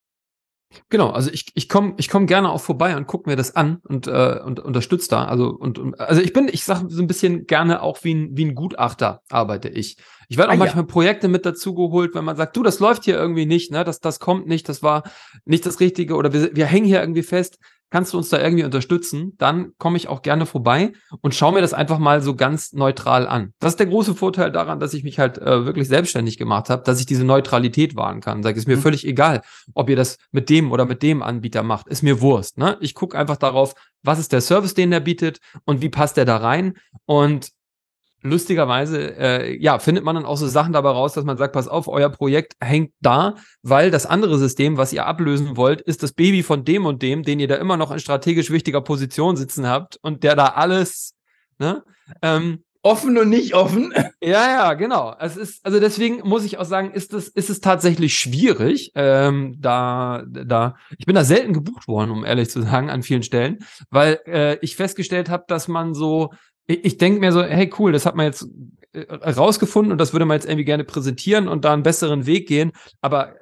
Genau, also ich, ich komme ich komm gerne auch vorbei und guck mir das an und, äh, und unterstütze da. Also, und, und, also ich bin, ich sage so ein bisschen gerne auch wie ein, wie ein Gutachter arbeite ich. Ich werde auch Ah, ja. manchmal Projekte mit dazu geholt, wenn man sagt, du, das läuft hier irgendwie nicht, ne, das, das kommt nicht, das war nicht das Richtige oder wir, wir hängen hier irgendwie fest. Kannst du uns da irgendwie unterstützen? Dann komme ich auch gerne vorbei und schaue mir das einfach mal so ganz neutral an. Das ist der große Vorteil daran, dass ich mich halt äh, wirklich selbstständig gemacht habe, dass ich diese Neutralität wahren kann. Sag, ist mir Mhm. völlig egal, ob ihr das mit dem oder mit dem Anbieter macht. Ist mir Wurst. Ne? Ich gucke einfach darauf, was ist der Service, den der bietet und wie passt der da rein. Und lustigerweise, äh, ja, findet man dann auch so Sachen dabei raus, dass man sagt, pass auf, euer Projekt hängt da, weil das andere System, was ihr ablösen wollt, ist das Baby von dem und dem, den ihr da immer noch in strategisch wichtiger Position sitzen habt und der da alles, ne? Ähm, Offen und nicht offen. ja, ja, genau. Es ist, also deswegen muss ich auch sagen, ist es, ist es tatsächlich schwierig, ähm, da, da, ich bin da selten gebucht worden, um ehrlich zu sagen, an vielen Stellen, weil äh, ich festgestellt habe, dass man so, ich, ich denke mir so, hey cool, das hat man jetzt äh, rausgefunden und das würde man jetzt irgendwie gerne präsentieren und da einen besseren Weg gehen. Aber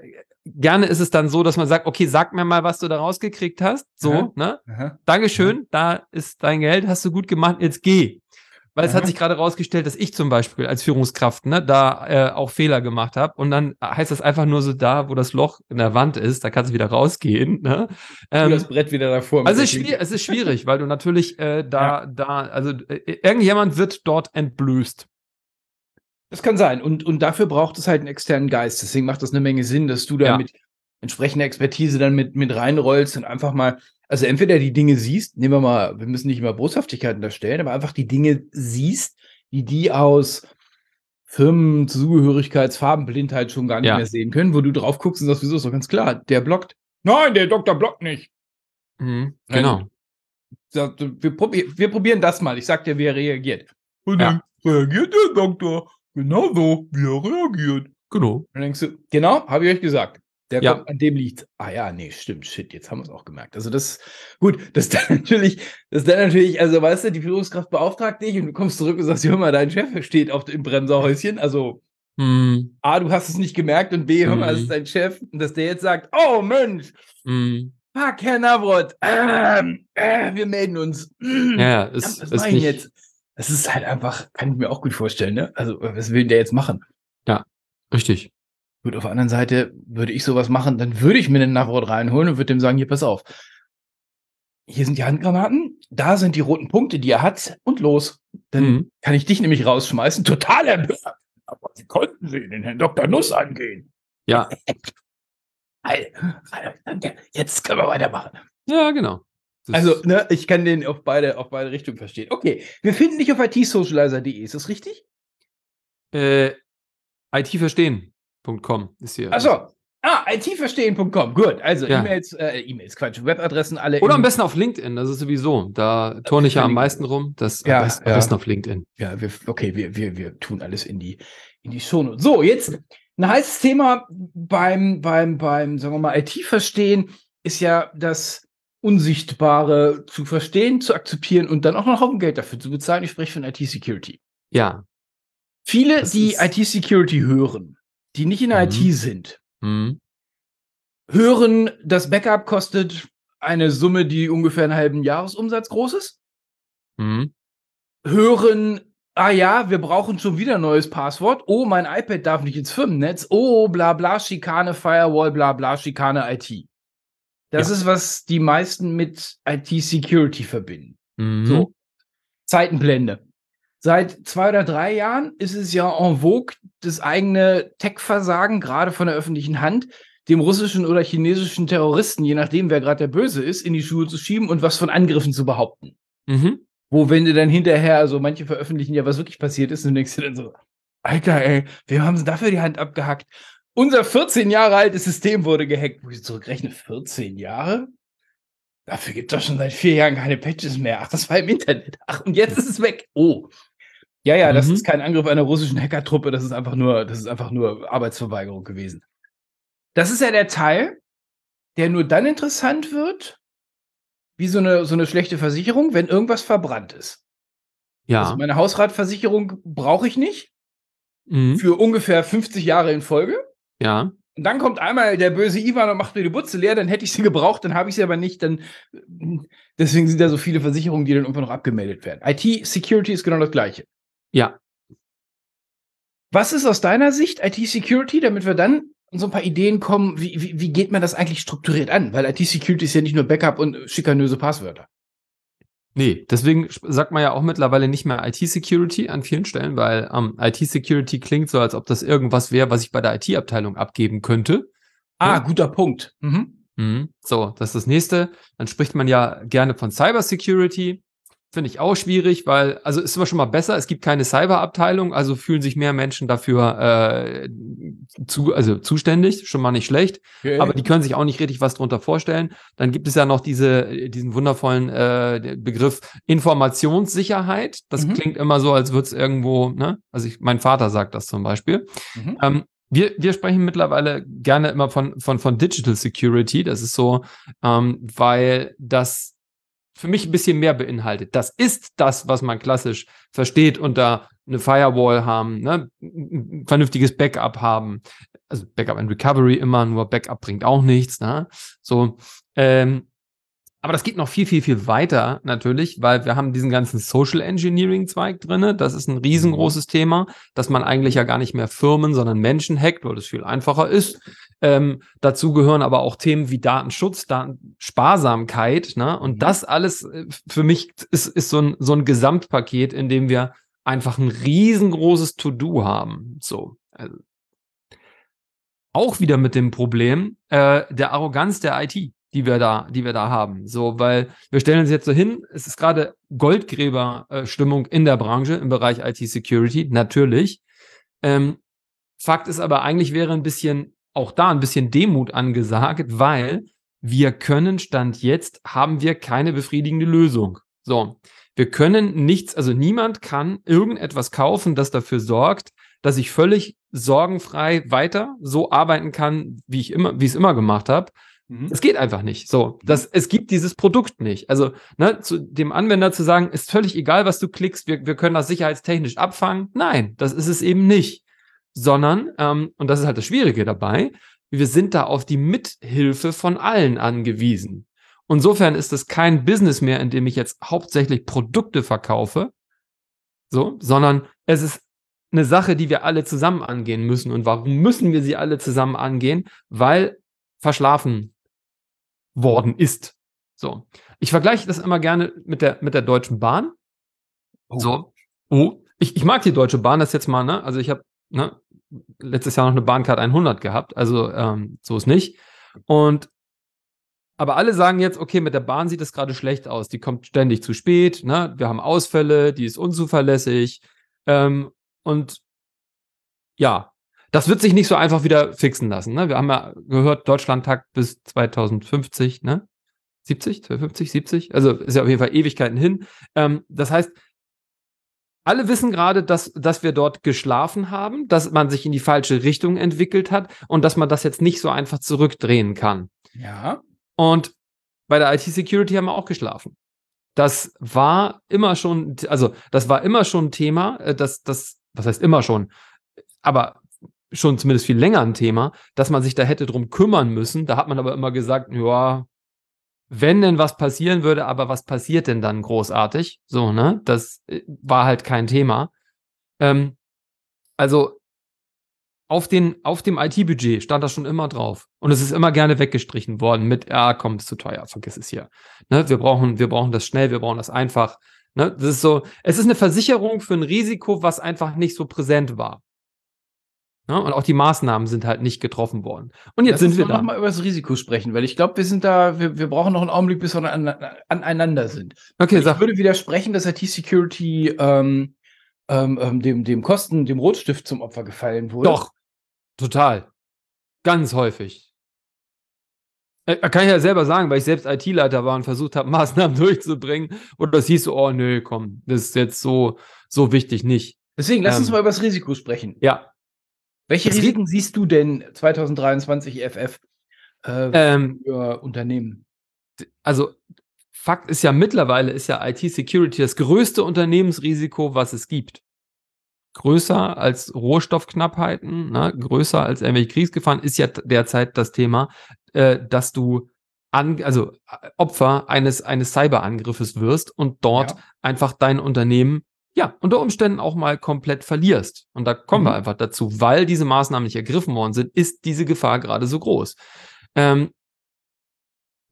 gerne ist es dann so, dass man sagt, okay, sag mir mal, was du da rausgekriegt hast. So, Aha. ne? Aha. Dankeschön, da ist dein Geld, hast du gut gemacht, jetzt geh. Weil es hat sich gerade rausgestellt, dass ich zum Beispiel als Führungskraft ne, da äh, auch Fehler gemacht habe. Und dann heißt das einfach nur so da, wo das Loch in der Wand ist, da kannst du wieder rausgehen. Ne? Ähm, das Brett wieder davor. also es ist, schwierig, es ist schwierig, weil du natürlich äh, da, da, also äh, irgendjemand wird dort entblößt. Das kann sein. Und, und dafür braucht es halt einen externen Geist. Deswegen macht das eine Menge Sinn, dass du da Ja. mit entsprechender Expertise dann mit, mit reinrollst und einfach mal, also entweder die Dinge siehst, nehmen wir mal, wir müssen nicht immer Boshaftigkeiten darstellen, aber einfach die Dinge siehst, die die aus Firmen, Zugehörigkeitsfarbenblindheit schon gar nicht Ja. mehr sehen können, wo du drauf guckst und sagst, wieso ist doch ganz klar, der blockt. Nein, der Doktor blockt nicht. Mhm, Na genau. wir, probier, wir probieren das mal. Ich sag dir, wie er reagiert. Und Ja. dann reagiert der Doktor genauso, wie er reagiert. Genau. Dann denkst du, genau, habe ich euch gesagt. Der Ja. kommt, an dem liegt. Ah ja, nee, stimmt, shit, jetzt haben wir es auch gemerkt. Also das, gut, das dann natürlich, das dann natürlich, also weißt du, die Führungskraft beauftragt dich und du kommst zurück und sagst, hör mal, dein Chef steht auf dem Bremserhäuschen. Also Mhm. A, du hast es nicht gemerkt und B, hör mal, Mhm. ist dein Chef. Und dass der jetzt sagt, oh Mensch, Mhm. fuck, Herr Navrat, ähm, äh, wir melden uns. Ja, ja, ist, was ist nicht, jetzt? Das ist halt einfach, kann ich mir auch gut vorstellen, ne? Also, was will der jetzt machen? richtig. Gut, auf der anderen Seite würde ich sowas machen, dann würde ich mir den Navrot reinholen und würde dem sagen, hier, pass auf. Hier sind die Handgranaten, da sind die roten Punkte, die er hat, und los. Dann Mhm. kann ich dich nämlich rausschmeißen. Total empört. Aber wie konnten Sie den Herrn Dr. Nuss angehen? Ja, Heil, heil, danke. Jetzt können wir weitermachen. ja, genau. Das- Also, ne, ich kann den auf beide, auf beide Richtungen verstehen. Okay, wir finden dich auf itsocializer.de, ist das richtig? Äh, itverstehen.com ist hier. Achso. Ah, itverstehen.com. Gut. Also Ja. E-Mails, äh, E-Mails, Quatsch, Webadressen alle. Oder am besten auf LinkedIn, das ist sowieso. Da turne ich ja am meisten rum. Das Ja, am besten, am ja. besten auf LinkedIn. Ja, wir, okay, wir, wir, wir tun alles in die, in die Shownotes. So, jetzt ein heißes Thema beim, beim, beim, sagen wir mal, IT-Verstehen ist ja das Unsichtbare zu verstehen, zu akzeptieren und dann auch noch Haufen Geld dafür zu bezahlen. Ich spreche von IT-Security. Ja. Viele, Das die IT-Security hören, die nicht in der Mhm. IT sind, Mhm. hören, das Backup kostet eine Summe, die ungefähr einen halben Jahresumsatz groß ist. Mhm. Hören, ah ja, wir brauchen schon wieder ein neues Passwort. Oh, mein iPad darf nicht ins Firmennetz. Oh, bla bla, Schikane, Firewall, bla bla, Schikane, IT. Das Ja. ist, was die meisten mit IT-Security verbinden. Mhm. So. Zeitenblende. Seit zwei oder drei Jahren ist es ja en vogue, das eigene Tech-Versagen, gerade von der öffentlichen Hand, dem russischen oder chinesischen Terroristen, je nachdem, wer gerade der Böse ist, in die Schuhe zu schieben und was von Angriffen zu behaupten. Mhm. Wo, wenn du dann hinterher, also manche veröffentlichen ja, was wirklich passiert ist, und du denkst dir dann so, Alter, ey, wir haben dafür die Hand abgehackt. Unser 14 Jahre altes System wurde gehackt. Wo ich zurückrechne, 14 Jahre? Dafür gibt es doch schon seit vier Jahren keine Patches mehr. Ach, das war im Internet. Ach, und jetzt ist es weg. Oh. Ja, ja, das Mhm. ist kein Angriff einer russischen Hackertruppe, das ist einfach nur, das ist einfach nur Arbeitsverweigerung gewesen. Das ist ja der Teil, der nur dann interessant wird, wie so eine, so eine schlechte Versicherung, wenn irgendwas verbrannt ist. Ja. Also meine Hausratversicherung brauche ich nicht Mhm. für ungefähr 50 Jahre in Folge. Ja. Und dann kommt einmal der böse Ivan und macht mir die Butze leer, dann hätte ich sie gebraucht, dann habe ich sie aber nicht. Dann, deswegen sind da so viele Versicherungen, die dann irgendwann noch abgemeldet werden. IT-Security ist genau das Gleiche. Ja. Was ist aus deiner Sicht IT-Security, damit wir dann an so ein paar Ideen kommen, wie, wie, wie geht man das eigentlich strukturiert an? Weil IT-Security ist ja nicht nur Backup und schikanöse Passwörter. Nee, deswegen sagt man ja auch mittlerweile nicht mehr IT-Security an vielen Stellen, weil ähm, IT-Security klingt so, als ob das irgendwas wäre, was ich bei der IT-Abteilung abgeben könnte. Ah, Ja. guter Punkt. Mhm. Mhm. So, das ist das nächste. Dann spricht man ja gerne von Cybersecurity. Finde ich auch schwierig, weil, also ist immer schon mal besser, es gibt keine Cyberabteilung, also fühlen sich mehr Menschen dafür äh, zu, also zuständig, schon mal nicht schlecht, Okay. aber die können sich auch nicht richtig was drunter vorstellen. Dann gibt es ja noch diese, diesen wundervollen äh, Begriff Informationssicherheit. Das Mhm. klingt immer so, als würde es irgendwo, ne? Also ich, mein Vater sagt das zum Beispiel. Mhm. Ähm, wir, wir sprechen mittlerweile gerne immer von, von, von Digital Security. Das ist so, ähm, weil das für mich ein bisschen mehr beinhaltet. Das ist das, was man klassisch versteht unter eine Firewall haben, ne, ein vernünftiges Backup haben. Also Backup and Recovery immer, nur Backup bringt auch nichts. Ne? So, ähm, aber das geht noch viel, viel, viel weiter natürlich, weil wir haben diesen ganzen Social Engineering Zweig drinne. Das ist ein riesengroßes Thema, dass man eigentlich ja gar nicht mehr Firmen, sondern Menschen hackt, weil das viel einfacher ist. Ähm, dazu gehören aber auch Themen wie Datenschutz, Datensparsamkeit. Ne? Und mhm. das alles äh, für mich ist, ist so, ein, so ein Gesamtpaket, in dem wir einfach ein riesengroßes To-Do haben. So. Also, auch wieder mit dem Problem äh, der Arroganz der IT die wir da, die wir da haben. So, weil wir stellen uns jetzt so hin, es ist gerade Goldgräber-Stimmung in der Branche im Bereich IT-Security, natürlich. Ähm, Fakt ist aber, eigentlich wäre ein bisschen, auch da ein bisschen Demut angesagt, weil wir können, Stand jetzt, haben wir keine befriedigende Lösung. So. Wir können nichts, also niemand kann irgendetwas kaufen, das dafür sorgt, dass ich völlig sorgenfrei weiter so arbeiten kann, wie ich immer, wie ich es immer gemacht habe. Mhm. Es geht einfach nicht. So, das, es gibt dieses Produkt nicht. Also, ne, zu dem Anwender zu sagen, ist völlig egal, was du klickst, wir, wir können das sicherheitstechnisch abfangen. Nein, das ist es eben nicht. Sondern, ähm, und das ist halt das Schwierige dabei, wir sind da auf die Mithilfe von allen angewiesen. Insofern ist es kein Business mehr, in dem ich jetzt hauptsächlich Produkte verkaufe, so, sondern es ist eine Sache, die wir alle zusammen angehen müssen. Und warum müssen wir sie alle zusammen angehen? Weil verschlafen worden ist. So. Ich vergleiche das immer gerne mit der, mit der Deutschen Bahn. Oh. So. Oh. Ich, ich mag die Deutsche Bahn, das jetzt mal, ne? Also ich habe ne, letztes Jahr noch eine Bahncard 100 gehabt, also ähm, so ist nicht. Und aber alle sagen jetzt, okay, mit der Bahn sieht es gerade schlecht aus. Die kommt ständig zu spät, ne? Wir haben Ausfälle, die ist unzuverlässig. Ähm, und ja, das wird sich nicht so einfach wieder fixen lassen. Ne? Wir haben ja gehört, Deutschlandtakt bis 2050, ne? 70, 50, 70? Also ist ja auf jeden Fall Ewigkeiten hin. Ähm, das heißt, alle wissen gerade, dass, dass wir dort geschlafen haben, dass man sich in die falsche Richtung entwickelt hat und dass man das jetzt nicht so einfach zurückdrehen kann. Ja. Und bei der IT-Security haben wir auch geschlafen. Das war immer schon, also das war immer schon ein Thema, äh, das, das, was heißt immer schon? Aber schon zumindest viel länger ein Thema, dass man sich da hätte drum kümmern müssen. Da hat man aber immer gesagt, ja, wenn denn was passieren würde, aber was passiert denn dann großartig? So, ne? Das äh, war halt kein Thema. Ähm, also auf, den, auf dem IT-Budget stand das schon immer drauf. Und es ist immer gerne weggestrichen worden mit, ja, komm, ist zu teuer, vergiss es hier. Ne? Wir, brauchen, wir brauchen das schnell, wir brauchen das einfach. Ne? Das ist so, es ist eine Versicherung für ein Risiko, was einfach nicht so präsent war. Ja, ne? und auch die Maßnahmen sind halt nicht getroffen worden. Und jetzt Lass sind wir da. noch mal über das Risiko sprechen, weil ich glaube, wir sind da, wir, wir brauchen noch einen Augenblick, bis wir an, aneinander sind. Okay, ich sag. würde widersprechen, dass IT-Security ähm, ähm, ähm, dem, dem Kosten, dem Rotstift zum Opfer gefallen wurde. Doch, total. Ganz häufig. Äh, kann ich ja selber sagen, weil ich selbst IT-Leiter war und versucht habe, Maßnahmen durchzubringen. Und das hieß so, oh nö, komm, das ist jetzt so, so wichtig nicht. Deswegen, lass ähm, uns mal über das Risiko sprechen. Ja, welche das Risiken siehst du denn 2023 EFF äh, ähm, für Unternehmen? Also Fakt ist ja mittlerweile ist ja IT-Security das größte Unternehmensrisiko, was es gibt. Größer als Rohstoffknappheiten, ne? größer als irgendwelche Kriegsgefahren ist ja derzeit das Thema, äh, dass du an, also Opfer eines, eines Cyberangriffes wirst und dort ja. einfach dein Unternehmen ja, unter Umständen auch mal komplett verlierst. Und da kommen mhm. wir einfach dazu, weil diese Maßnahmen nicht ergriffen worden sind, ist diese Gefahr gerade so groß. Ähm,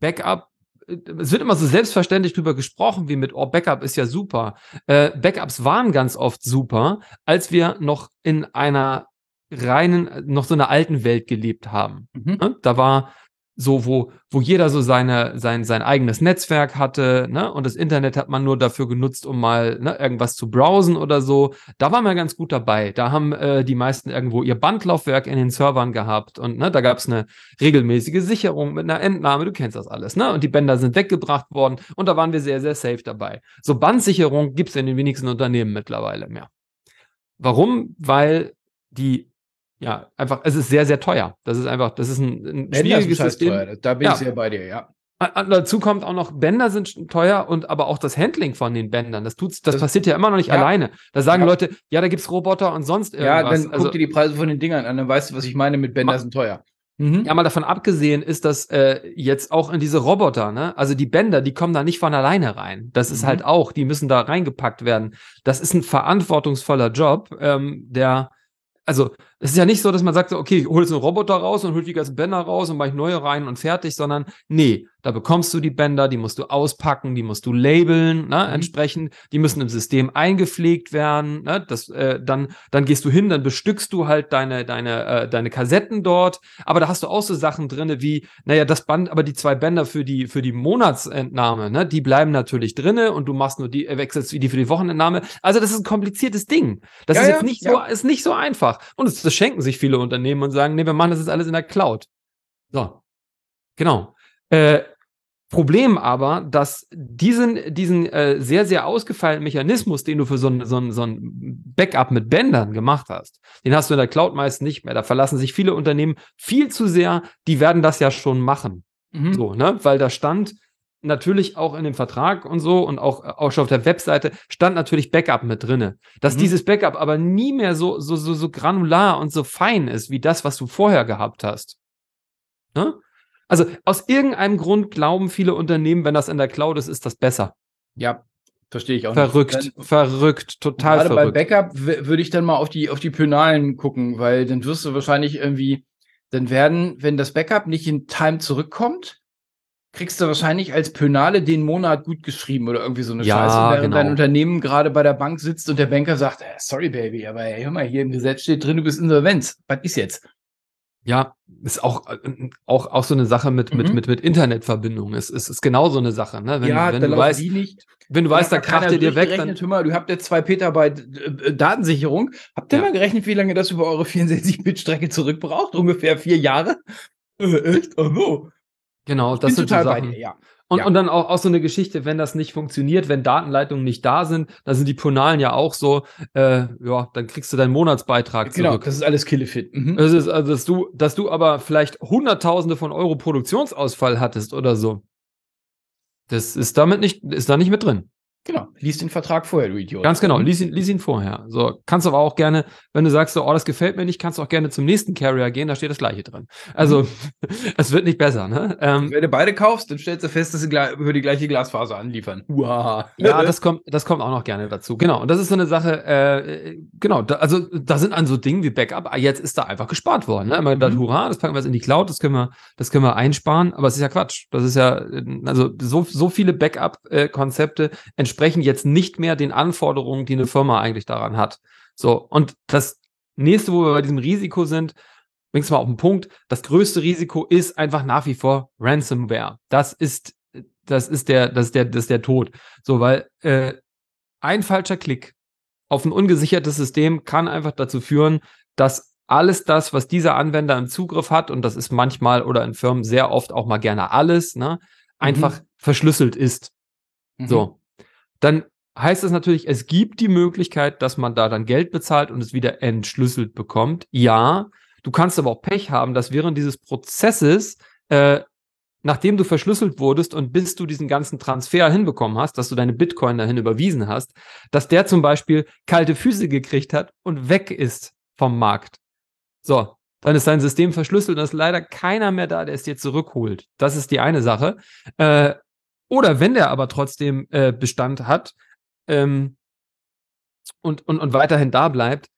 Backup, äh, es wird immer so selbstverständlich drüber gesprochen, wie mit, oh, Backup ist ja super. Äh, Backups waren ganz oft super, als wir noch in einer reinen, noch so einer alten Welt gelebt haben. Mhm. Ne? Da war so, wo, wo jeder so seine, sein, sein eigenes Netzwerk hatte, ne? Und das Internet hat man nur dafür genutzt, um mal ne, irgendwas zu browsen oder so. Da waren wir ganz gut dabei. Da haben äh, die meisten irgendwo ihr Bandlaufwerk in den Servern gehabt und ne, da gab es eine regelmäßige Sicherung mit einer Entnahme, du kennst das alles, ne? Und die Bänder sind weggebracht worden und da waren wir sehr, sehr safe dabei. So Bandsicherung gibt's in den wenigsten Unternehmen mittlerweile mehr. Warum? Weil die ja, einfach, es ist sehr, sehr teuer. Das ist einfach, das ist ein, ein schwieriges System. Teuer. Da bin ja. ich sehr bei dir, ja. Dazu kommt auch noch, Bänder sind teuer und aber auch das Handling von den Bändern. Das tut's, das, das passiert ja immer noch nicht ja. alleine. Da sagen ja. Leute, ja, da gibt's Roboter und sonst irgendwas. Ja, dann also, guck dir die Preise von den Dingern an, dann weißt du, was ich meine mit Bänder sind teuer. Mhm. Ja, mal davon abgesehen ist das äh, jetzt auch in diese Roboter, ne? Also die Bänder, die kommen da nicht von alleine rein. Das ist mhm. halt auch, die müssen da reingepackt werden. Das ist ein verantwortungsvoller Job, ähm, der also es ist ja nicht so, dass man sagt, okay, ich hol jetzt einen Roboter raus und hol die ganzen Bänder raus und mache ich neue rein und fertig, sondern nee, da bekommst du die Bänder, die musst du auspacken, die musst du labeln, ne, mhm. entsprechend, die müssen im System eingepflegt werden, ne, das, äh, dann, dann gehst du hin, dann bestückst du halt deine, deine, äh, deine Kassetten dort, aber da hast du auch so Sachen drinne wie, naja, das Band, aber die zwei Bänder für die, für die Monatsentnahme, ne, die bleiben natürlich drinne und du machst nur die, äh, wechselst die für die Wochenentnahme. Also das ist ein kompliziertes Ding. Das ja, ist jetzt ja, nicht ja. so, ist nicht so einfach. Und es, das schenken sich viele Unternehmen und sagen, nee, wir machen das jetzt alles in der Cloud. So. Genau. Äh, Problem aber, dass diesen, diesen äh, sehr, sehr ausgefeilten Mechanismus, den du für so ein, so, ein, so ein Backup mit Bändern gemacht hast, den hast du in der Cloud meist nicht mehr. Da verlassen sich viele Unternehmen viel zu sehr, die werden das ja schon machen. Mhm. So, ne? Weil da stand natürlich auch in dem Vertrag und so und auch, auch schon auf der Webseite stand natürlich Backup mit drinne. Dass mhm. dieses Backup aber nie mehr so, so, so, so granular und so fein ist wie das, was du vorher gehabt hast. Ne? Also aus irgendeinem Grund glauben viele Unternehmen, wenn das in der Cloud ist, ist das besser. Ja, verstehe ich auch. Verrückt, nicht. verrückt, total gerade verrückt. Gerade bei Backup würde ich dann mal auf die, auf die Pönalen gucken, weil dann wirst du wahrscheinlich irgendwie, dann werden, wenn das Backup nicht in Time zurückkommt, kriegst du wahrscheinlich als Pönale den Monat gut geschrieben oder irgendwie so eine ja, Scheiße, während genau. dein Unternehmen gerade bei der Bank sitzt und der Banker sagt, sorry Baby, aber hör mal, hier im Gesetz steht drin, du bist Insolvenz. Was ist jetzt? Ja, ist auch, äh, auch, auch so eine Sache mit, mhm. mit, mit, mit Internetverbindung. Es ist, ist genau so eine Sache. Ne? Wenn, ja, wenn du weißt. Wenn du weißt, da kracht ihr dir weg. Dann hör mal, du habt jetzt zwei Petabyte äh, äh, Datensicherung. Habt ihr ja. mal gerechnet, wie lange das über eure 64-Bit-Strecke zurückbraucht? Ungefähr vier Jahre? Äh, echt? Oh no. Genau, das sind total Sachen. Dir, ja. Und, ja. und dann auch, auch so eine Geschichte, wenn das nicht funktioniert, wenn Datenleitungen nicht da sind, dann sind die Ponalen ja auch so, äh, ja, dann kriegst du deinen Monatsbeitrag genau, zurück. Genau, das ist alles Killefit. Mhm. Das ist, also, dass du, dass du aber vielleicht Hunderttausende von Euro Produktionsausfall hattest oder so. Das ist damit nicht, ist da nicht mit drin. Genau, lies den Vertrag vorher, du Idiot. Ganz genau, lies ihn, lies ihn vorher. So, kannst aber auch gerne, wenn du sagst, so, oh, das gefällt mir nicht, kannst du auch gerne zum nächsten Carrier gehen, da steht das gleiche drin. Also, mhm. es wird nicht besser, ne? Ähm, wenn du beide kaufst, dann stellst du fest, dass sie über die gleiche Glasfaser anliefern. Uah. Ja, das kommt, das kommt auch noch gerne dazu. Genau, und das ist so eine Sache, äh, genau, da, also da sind an so Dingen wie Backup, ah, jetzt ist da einfach gespart worden. Ne? Immer mhm. gedacht, hurra, das packen wir jetzt in die Cloud, das können wir, das können wir einsparen, aber es ist ja Quatsch. Das ist ja, also so, so viele Backup-Konzepte äh, entsprechen jetzt nicht mehr den Anforderungen, die eine Firma eigentlich daran hat. So, und das nächste, wo wir bei diesem Risiko sind, bringst mal auf den Punkt, das größte Risiko ist einfach nach wie vor Ransomware. Das ist, das ist der, das ist der, das ist der Tod. So, weil äh, ein falscher Klick auf ein ungesichertes System kann einfach dazu führen, dass alles das, was dieser Anwender im Zugriff hat, und das ist manchmal oder in Firmen sehr oft auch mal gerne alles, ne, einfach mhm. verschlüsselt ist. Mhm. So. Dann heißt das natürlich, es gibt die Möglichkeit, dass man da dann Geld bezahlt und es wieder entschlüsselt bekommt. Ja, du kannst aber auch Pech haben, dass während dieses Prozesses, äh, nachdem du verschlüsselt wurdest und bis du diesen ganzen Transfer hinbekommen hast, dass du deine Bitcoin dahin überwiesen hast, dass der zum Beispiel kalte Füße gekriegt hat und weg ist vom Markt. So, dann ist dein System verschlüsselt und ist leider keiner mehr da, der es dir zurückholt. Das ist die eine Sache. Äh, oder wenn der aber trotzdem äh, Bestand hat, ähm, und, und, und weiterhin da bleibt,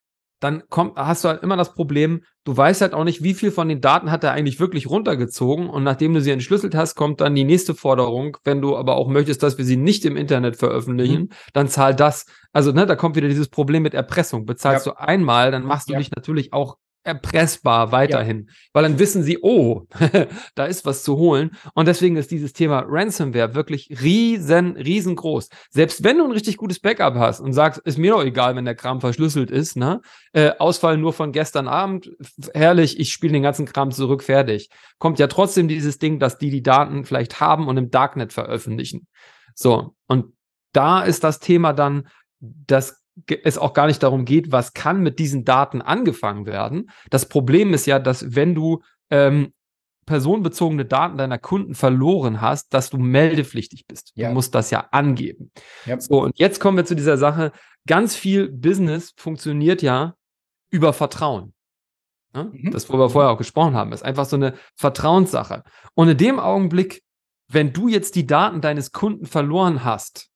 dann kommt, hast du halt immer das Problem, du weißt halt auch nicht, wie viel von den Daten hat er eigentlich wirklich runtergezogen und nachdem du sie entschlüsselt hast, kommt dann die nächste Forderung, wenn du aber auch möchtest, dass wir sie nicht im Internet veröffentlichen, mhm. dann zahl das. Also, ne, da kommt wieder dieses Problem mit Erpressung. Bezahlst ja. du einmal, dann machst du ja. dich natürlich auch erpressbar weiterhin, ja. weil dann wissen sie, oh, da ist was zu holen. Und deswegen ist dieses Thema Ransomware wirklich riesen, riesengroß. Selbst wenn du ein richtig gutes Backup hast und sagst, ist mir doch egal, wenn der Kram verschlüsselt ist, ne? Äh, Ausfall nur von gestern Abend, herrlich, ich spiele den ganzen Kram zurück, fertig. Kommt ja trotzdem dieses Ding, dass die die Daten vielleicht haben und im Darknet veröffentlichen. So, und da ist das Thema dann, dass es auch gar nicht darum geht, was kann mit diesen Daten angefangen werden. Das Problem ist ja, dass wenn du ähm, personenbezogene Daten deiner Kunden verloren hast, dass du meldepflichtig bist. Ja. Du musst das ja angeben. Ja. So, und jetzt kommen wir zu dieser Sache. Ganz viel Business funktioniert ja über Vertrauen. Ne? Mhm. Das, wo wir vorher auch gesprochen haben, ist einfach so eine Vertrauenssache. Und in dem Augenblick, wenn du jetzt die Daten deines Kunden verloren hast,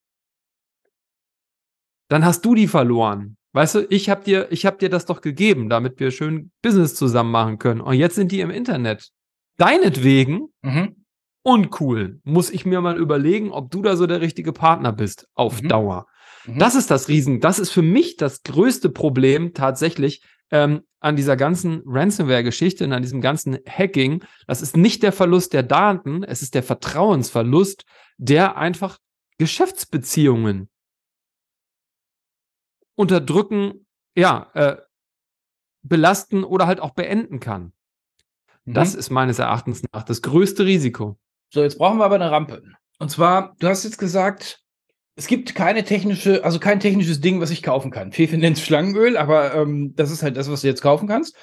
dann hast du die verloren. Weißt du, ich habe dir, ich habe dir das doch gegeben, damit wir schön Business zusammen machen können. Und jetzt sind die im Internet. Deinetwegen Mhm. uncool. Muss ich mir mal überlegen, ob du da so der richtige Partner bist auf Mhm. Dauer. Mhm. Das ist das Riesen, das ist für mich das größte Problem tatsächlich ähm, an dieser ganzen Ransomware-Geschichte und an diesem ganzen Hacking. Das ist nicht der Verlust der Daten, es ist der Vertrauensverlust, der einfach Geschäftsbeziehungen unterdrücken, ja, äh, belasten oder halt auch beenden kann. Mhm. Das ist meines Erachtens nach das größte Risiko. So, jetzt brauchen wir aber eine Rampe. Und zwar, du hast jetzt gesagt, es gibt keine technische, also kein technisches Ding, was ich kaufen kann. Fefe nennt es Schlangenöl, aber ähm, das ist halt das, was du jetzt kaufen kannst.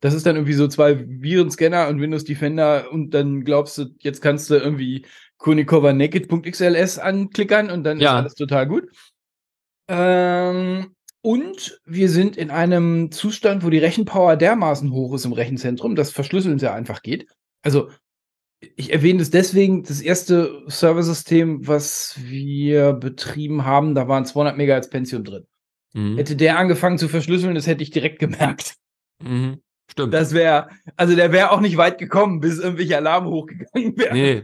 Das ist dann irgendwie so zwei Virenscanner und Windows Defender und dann glaubst du, jetzt kannst du irgendwie Kunikova Naked.xls anklickern und dann Ja. ist alles total gut. Ähm, und wir sind in einem Zustand, wo die Rechenpower dermaßen hoch ist im Rechenzentrum, dass Verschlüsseln sehr einfach geht. Also ich erwähne das deswegen, das erste Serversystem, was wir betrieben haben, da waren 200 Megahertz Pentium drin. Mhm. Hätte der angefangen zu verschlüsseln, das hätte ich direkt gemerkt. Mhm. Stimmt. Das wäre, also der wäre auch nicht weit gekommen, bis irgendwelche Alarme hochgegangen wären. nee,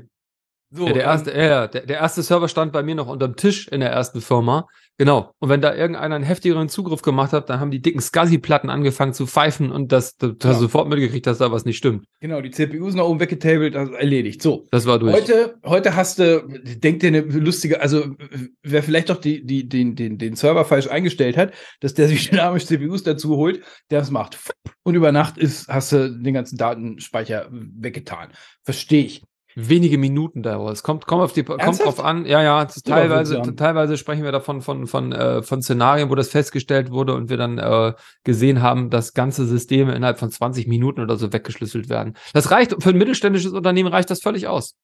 So, Ja, der, ähm, erste, ja, der, der erste Server stand bei mir noch unterm Tisch in der ersten Firma. Genau. Und wenn da irgendeiner einen heftigeren Zugriff gemacht hat, dann haben die dicken SCSI-Platten angefangen zu pfeifen und das, das hast Ja. du sofort mitgekriegt, dass da was nicht stimmt. genau, die CPU ist nach oben weggetabelt, also erledigt. So. Das war durch. Heute, heute hast du, denk dir eine lustige, also wer vielleicht doch die, die, den, den, den Server falsch eingestellt hat, dass der sich dynamisch CPUs dazu holt, der das macht. Und über Nacht ist, hast du den ganzen Datenspeicher weggetan. Verstehe ich. Wenige Minuten dauert. Es kommt, kommt, auf die, kommt Ernsthaft? drauf an. Ja, ja, teilweise, teilweise sprechen wir davon von, von, äh, von Szenarien, wo das festgestellt wurde und wir dann äh, gesehen haben, dass ganze Systeme innerhalb von 20 Minuten oder so weggeschlüsselt werden. Das reicht, für ein mittelständisches Unternehmen reicht das völlig aus.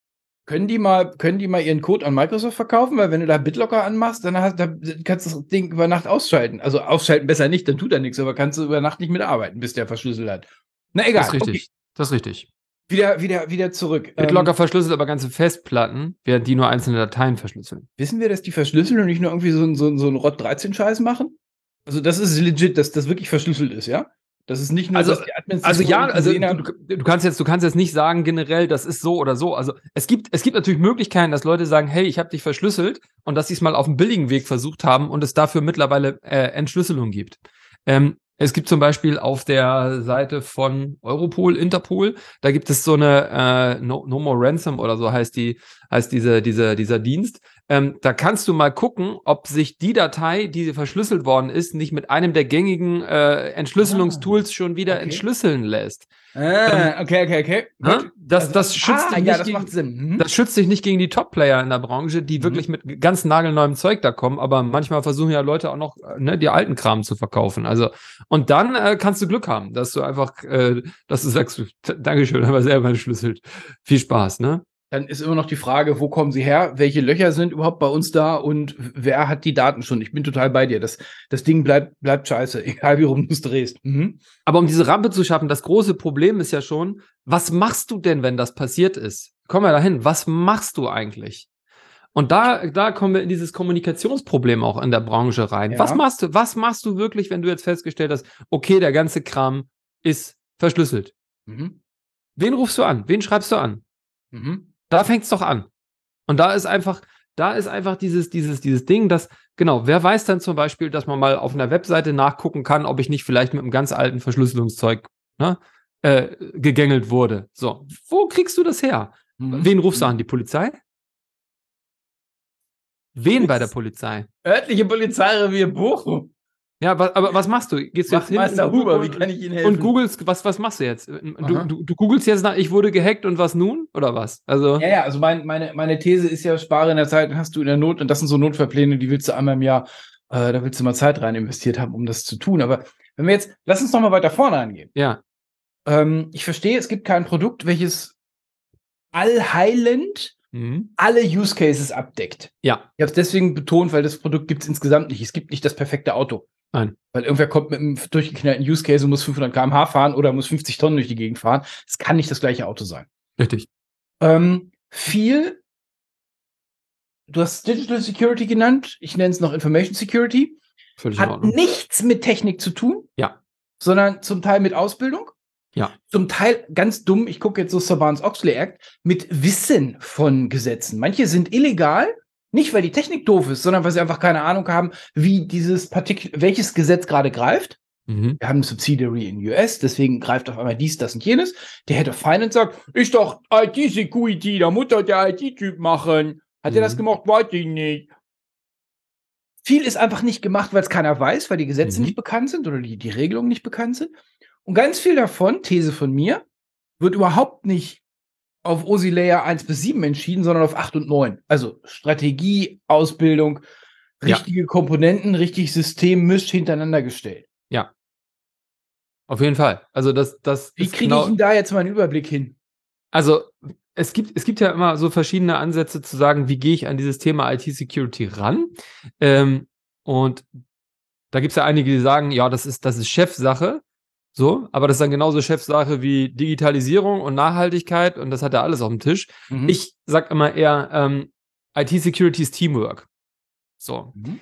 Können die mal, können die mal ihren Code an Microsoft verkaufen? Weil wenn du da BitLocker anmachst, dann hast, dann kannst du das Ding über Nacht ausschalten. Also ausschalten besser nicht, dann tut er nichts, aber kannst du über Nacht nicht mitarbeiten, bis der verschlüsselt hat. Na egal. Das ist richtig. Das ist richtig. Wieder, wieder, wieder zurück. BitLocker Ähm, verschlüsselt aber ganze Festplatten, während die nur einzelne Dateien verschlüsseln. wissen wir, dass die verschlüsseln und nicht nur irgendwie so, ein- so, ein- so einen Rot-13-Scheiß machen? Also das ist legit, dass das wirklich verschlüsselt ist, ja? Das ist nicht nur, Also- dass die Admins Also ja, also du, du kannst jetzt, du kannst jetzt nicht sagen generell, das ist so oder so. Also es gibt, es gibt natürlich Möglichkeiten, dass Leute sagen, hey, ich habe dich verschlüsselt und dass sie es mal auf dem billigen Weg versucht haben und es dafür mittlerweile äh, Entschlüsselung gibt. Ähm, es gibt zum Beispiel auf der Seite von Europol, Interpol, da gibt es so eine äh, no, no More Ransom oder so heißt die, heißt diese, diese, dieser Dienst. Ähm, da kannst du mal gucken, ob sich die Datei, die verschlüsselt worden ist, nicht mit einem der gängigen äh, Entschlüsselungstools schon wieder okay. entschlüsseln lässt. Ah, okay, okay, okay. Ne? Gut. Das, Also- das schützt ah, dich ja, nicht das gegen. Mhm. das schützt dich nicht gegen die Top-Player in der Branche, die Mhm. wirklich mit ganz nagelneuem Zeug da kommen, aber manchmal versuchen ja Leute auch noch, äh, ne, die alten Kram zu verkaufen. Also, und dann äh, kannst du Glück haben, dass du einfach, äh, dass du sagst, "T- Dankeschön, aber selber entschlüsselt. Viel Spaß, ne? Dann ist immer noch die Frage, wo kommen sie her? Welche Löcher sind überhaupt bei uns da? Und wer hat die Daten schon? Ich bin total bei dir. Das, das Ding bleibt, bleibt scheiße, egal wie rum du es drehst. Mhm. Aber um diese Rampe zu schaffen, das große Problem ist ja schon, was machst du denn, wenn das passiert ist? Komm mal dahin, was machst du eigentlich? Und da, da kommen wir in dieses Kommunikationsproblem auch in der Branche rein. Ja. Was machst du, was machst du wirklich, wenn du jetzt festgestellt hast, okay, der ganze Kram ist verschlüsselt? Mhm. Wen rufst du an? Wen schreibst du an? Mhm. Da fängt's doch an. Und da ist einfach, da ist einfach dieses, dieses, dieses Ding, dass, genau, wer weiß dann zum Beispiel, dass man mal auf einer Webseite nachgucken kann, ob ich nicht vielleicht mit einem ganz alten Verschlüsselungszeug ne, äh, gegängelt wurde. So, wo kriegst du das her? Mhm. Wen rufst du an? Die Polizei? Wen bei der Polizei? Örtliche Polizeirevier Bochum. Ja, aber was machst du? Gehst du jetzt hin und- Huber, wie kann ich Ihnen helfen? und googelst, was, was machst du jetzt? Du, du, du googelst jetzt nach, ich wurde gehackt und was nun? Oder was? Also, Ja, ja, also mein, meine, meine These ist ja, spare in der Zeit, hast du in der Not, und das sind so Notfallpläne, die willst du einmal im Jahr, äh, da willst du mal Zeit rein investiert haben, um das zu tun. Aber wenn wir jetzt, lass uns noch mal weiter vorne angehen. ja. Ähm, ich verstehe, es gibt kein Produkt, welches allheilend Mhm. alle Use Cases abdeckt. Ja, Ich habe es deswegen betont, weil das Produkt gibt es insgesamt nicht. Es gibt nicht das perfekte Auto. Nein. Weil irgendwer kommt mit einem durchgeknallten Use Case und muss 500 km/h fahren oder muss 50 Tonnen durch die Gegend fahren. Es kann nicht das gleiche Auto sein. richtig. Ähm, viel, du hast Digital Security genannt, ich nenne es noch Information Security, Völlig hat nichts mit Technik zu tun. Ja. Sondern zum Teil mit Ausbildung. Ja. Zum Teil ganz dumm, ich gucke jetzt so Sarbanes-Oxley Act, mit Wissen von Gesetzen. Manche sind illegal, nicht weil die Technik doof ist, sondern weil sie einfach keine Ahnung haben, wie dieses Partik welches Gesetz gerade greift. Mhm. Wir haben eine Subsidiary in US, deswegen greift auf einmal dies, das und jenes. Der Head of Finance sagt, ist doch IT-Security, da muss doch der IT-Typ machen. Hat er das Mhm. gemacht? Weiß ich nicht. Viel ist einfach nicht gemacht, weil es keiner weiß, weil die Gesetze Mhm. nicht bekannt sind oder die, die Regelungen nicht bekannt sind. Und ganz viel davon, These von mir, wird überhaupt nicht auf OSI Layer 1 bis 7 entschieden, sondern auf 8 und 9. Also Strategie, Ausbildung, Ja. richtige Komponenten, richtig System mischt hintereinander gestellt. Auf jeden Fall. Also das, das Wie kriege genau- ich denn da jetzt mal einen Überblick hin? Also es gibt, es gibt ja immer so verschiedene Ansätze zu sagen, wie gehe ich an dieses Thema IT-Security ran. Ähm, und da gibt es ja einige, die sagen, ja, das ist, das ist Chefsache. So, aber das ist dann genauso Chefsache wie Digitalisierung und Nachhaltigkeit und das hat ja alles auf dem Tisch. Mhm. Ich sag immer eher, ähm, IT-Security ist Teamwork. So. Mhm.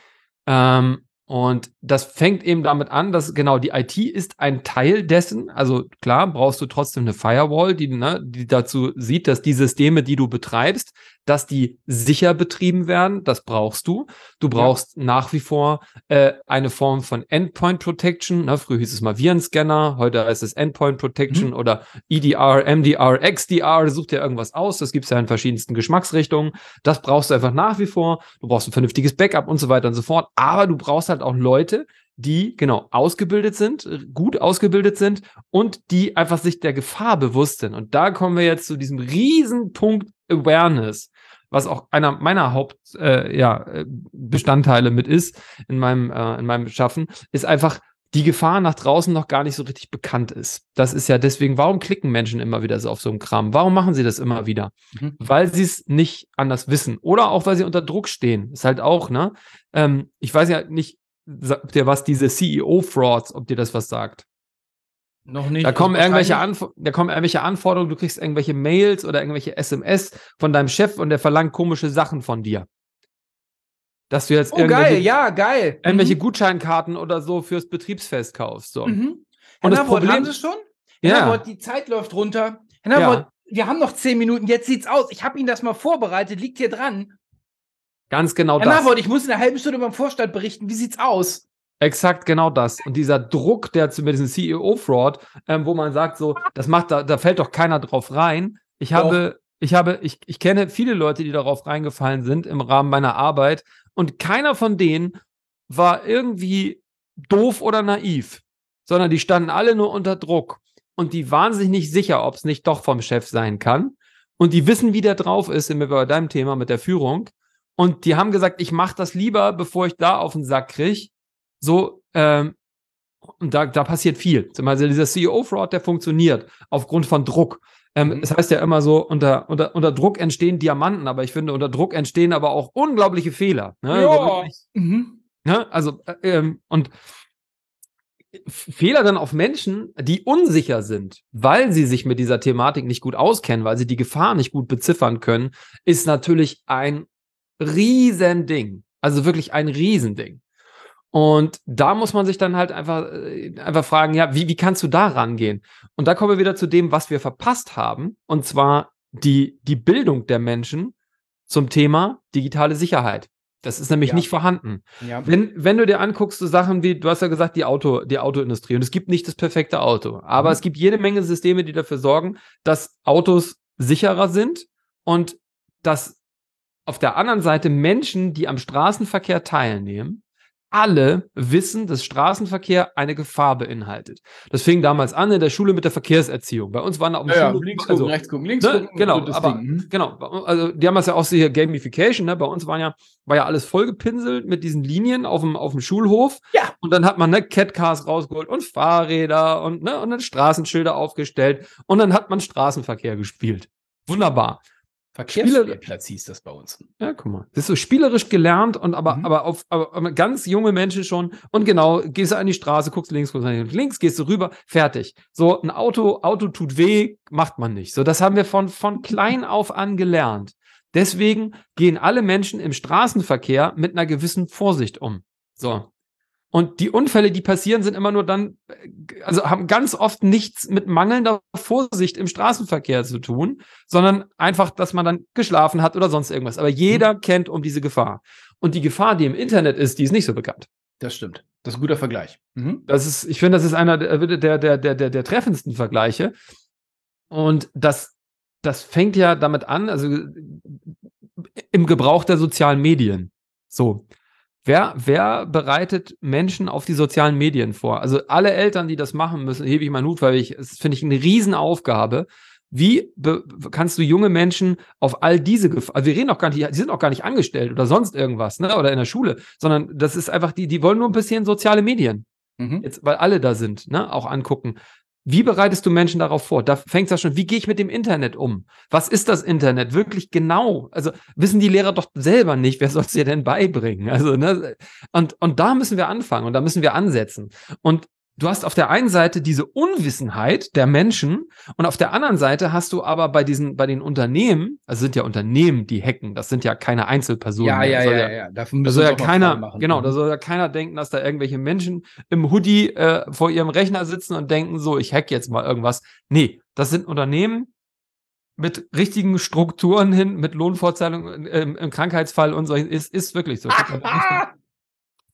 Ähm, und das fängt eben damit an, dass genau die IT ist ein Teil dessen. Also klar, brauchst du trotzdem eine Firewall, die, ne, die dazu sieht, dass die Systeme, die du betreibst, dass die sicher betrieben werden. Das brauchst du. Du brauchst nach wie vor äh, eine Form von Endpoint Protection. Ne? Früher hieß es mal Virenscanner, heute heißt es Endpoint Protection Mhm. oder EDR, MDR, XDR. Such dir irgendwas aus. Das gibt's ja in verschiedensten Geschmacksrichtungen. Das brauchst du einfach nach wie vor. Du brauchst ein vernünftiges Backup und so weiter und so fort. Aber du brauchst halt auch Leute, die genau ausgebildet sind, gut ausgebildet sind und die einfach sich der Gefahr bewusst sind. Und da kommen wir jetzt zu diesem riesen Punkt Awareness, was auch einer meiner Hauptbestandteile äh, ja, äh, Bestandteile mit ist in meinem, äh, in meinem Schaffen, ist einfach die Gefahr nach draußen noch gar nicht so richtig bekannt ist. Das ist ja deswegen, warum klicken Menschen immer wieder so auf so einen Kram? Warum machen sie das immer wieder? Mhm. Weil sie es nicht anders wissen. Oder auch, weil sie unter Druck stehen. Ist halt auch, ne? Ähm, ich weiß ja nicht, sagt dir was, diese CEO-Frauds, ob dir das was sagt. Noch nicht. Da kommen, irgendwelche Anf da kommen irgendwelche Anforderungen, du kriegst irgendwelche Mails oder irgendwelche SMS von deinem Chef und der verlangt komische Sachen von dir. Dass du jetzt Oh, irgendwelche, geil, ja, geil. irgendwelche Mhm. Gutscheinkarten oder so fürs Betriebsfest kaufst. So. Mhm. Und Herr das Problem- haben Sie schon? Herr Ja. Nabort, die Zeit läuft runter. Herr Nabort, wir haben noch zehn Minuten, jetzt sieht's aus. Ich habe Ihnen das mal vorbereitet, liegt hier dran. Ganz genau Herr das. Nabort, ich muss in einer halben Stunde beim Vorstand berichten. Wie sieht's aus? Exakt genau das. Und dieser Druck, der zu diesem CEO-Fraud, ähm, wo man sagt, so, das macht, da, da fällt doch keiner drauf rein. Ich Doch. habe, ich habe, ich, ich kenne viele Leute, die darauf reingefallen sind im Rahmen meiner Arbeit und keiner von denen war irgendwie doof oder naiv, sondern die standen alle nur unter Druck und die waren sich nicht sicher, ob es nicht doch vom Chef sein kann. Und die wissen, wie der drauf ist, sind wir bei deinem Thema mit der Führung. Und die haben gesagt, ich mache das lieber, bevor ich da auf den Sack kriege. So, ähm, und da, da passiert viel. Zum Beispiel dieser CEO-Fraud, der funktioniert aufgrund von Druck. Ähm, Mhm. Es heißt ja immer so, unter, unter, unter Druck entstehen Diamanten, aber ich finde, unter Druck entstehen aber auch unglaubliche Fehler. Ne? Wirklich, Mhm. Ne? Also, äh, ähm, und Fehler dann auf Menschen, die unsicher sind, weil sie sich mit dieser Thematik nicht gut auskennen, weil sie die Gefahr nicht gut beziffern können, ist natürlich ein Riesending. Also wirklich ein Riesending. Und da muss man sich dann halt einfach, äh, einfach fragen, ja, wie, wie kannst du da rangehen? Und da kommen wir wieder zu dem, was wir verpasst haben, und zwar die, die Bildung der Menschen zum Thema digitale Sicherheit. Das ist nämlich Ja. nicht vorhanden. Ja. Wenn, wenn du dir anguckst, so Sachen wie, du hast ja gesagt, die Auto, die Autoindustrie, und es gibt nicht das perfekte Auto, aber Mhm. es gibt jede Menge Systeme, die dafür sorgen, dass Autos sicherer sind und dass auf der anderen Seite Menschen, die am Straßenverkehr teilnehmen, alle wissen, dass Straßenverkehr eine Gefahr beinhaltet. Das fing damals an in der Schule mit der Verkehrserziehung. Bei uns waren auf dem Ja, ja, links also- gucken, rechts gucken, links Ne? gucken. Genau, aber Ding. Mhm. genau, also die haben das ja auch so hier Gamification, ne? Bei uns waren ja, war ja alles vollgepinselt mit diesen Linien auf dem, auf dem Schulhof. Ja. Und dann hat man ne Catcars rausgeholt und Fahrräder und, ne, und dann Straßenschilder aufgestellt und dann hat man Straßenverkehr gespielt. Wunderbar. Verkehrsspielplatz hieß das bei uns. Ja, guck mal. Das ist so spielerisch gelernt und aber, Mhm. aber auf aber ganz junge Menschen schon. Und genau, gehst du an die Straße, guckst links, guckst links, gehst du rüber, fertig. So, ein Auto, Auto tut weh, macht man nicht. So, das haben wir von, von klein auf an gelernt. Deswegen gehen alle Menschen im Straßenverkehr mit einer gewissen Vorsicht um. So. Und die Unfälle, die passieren, sind immer nur dann, äh, also haben ganz oft nichts mit mangelnder Vorsicht im Straßenverkehr zu tun, sondern einfach, dass man dann geschlafen hat oder sonst irgendwas. Aber jeder kennt um diese Gefahr. Und die Gefahr, die im Internet ist, die ist nicht so bekannt. Das stimmt. Das ist ein guter Vergleich. Mhm. Das ist, ich finde, das ist einer der, der, der, der, der, der treffendsten Vergleiche. Und das, das fängt ja damit an, also im Gebrauch der sozialen Medien. So. Wer, wer bereitet Menschen auf die sozialen Medien vor? Also alle Eltern, die das machen müssen, hebe ich meinen Hut, weil ich, das finde ich eine Riesenaufgabe. Wie kannst du junge Menschen auf all diese Gefahren, also wir reden auch gar nicht, die sind auch gar nicht angestellt oder sonst irgendwas, ne, oder in der Schule, sondern das ist einfach, die, die wollen nur ein bisschen soziale Medien Mhm. jetzt, weil alle da sind, ne, auch angucken. Wie bereitest du Menschen darauf vor? Da fängt es ja schon, wie gehe ich mit dem Internet um? Was ist das Internet wirklich genau? Also wissen die Lehrer doch selber nicht, wer soll es dir denn beibringen? Also, ne, und, und da müssen wir anfangen und da müssen wir ansetzen. Und du hast auf der einen Seite diese Unwissenheit der Menschen und auf der anderen Seite hast du aber bei diesen, bei den Unternehmen, also sind ja Unternehmen, die hacken, das sind ja keine Einzelpersonen. Ja, mehr. ja, Soll ja, ja. Dafür da müssen soll wir ja keiner, machen. genau, Mhm. da soll ja keiner denken, dass da irgendwelche Menschen im Hoodie äh, vor ihrem Rechner sitzen und denken, so, ich hack jetzt mal irgendwas. Nee, das sind Unternehmen mit richtigen Strukturen hin, mit Lohnfortzahlung ähm, im Krankheitsfall und so. Ist, ist wirklich so.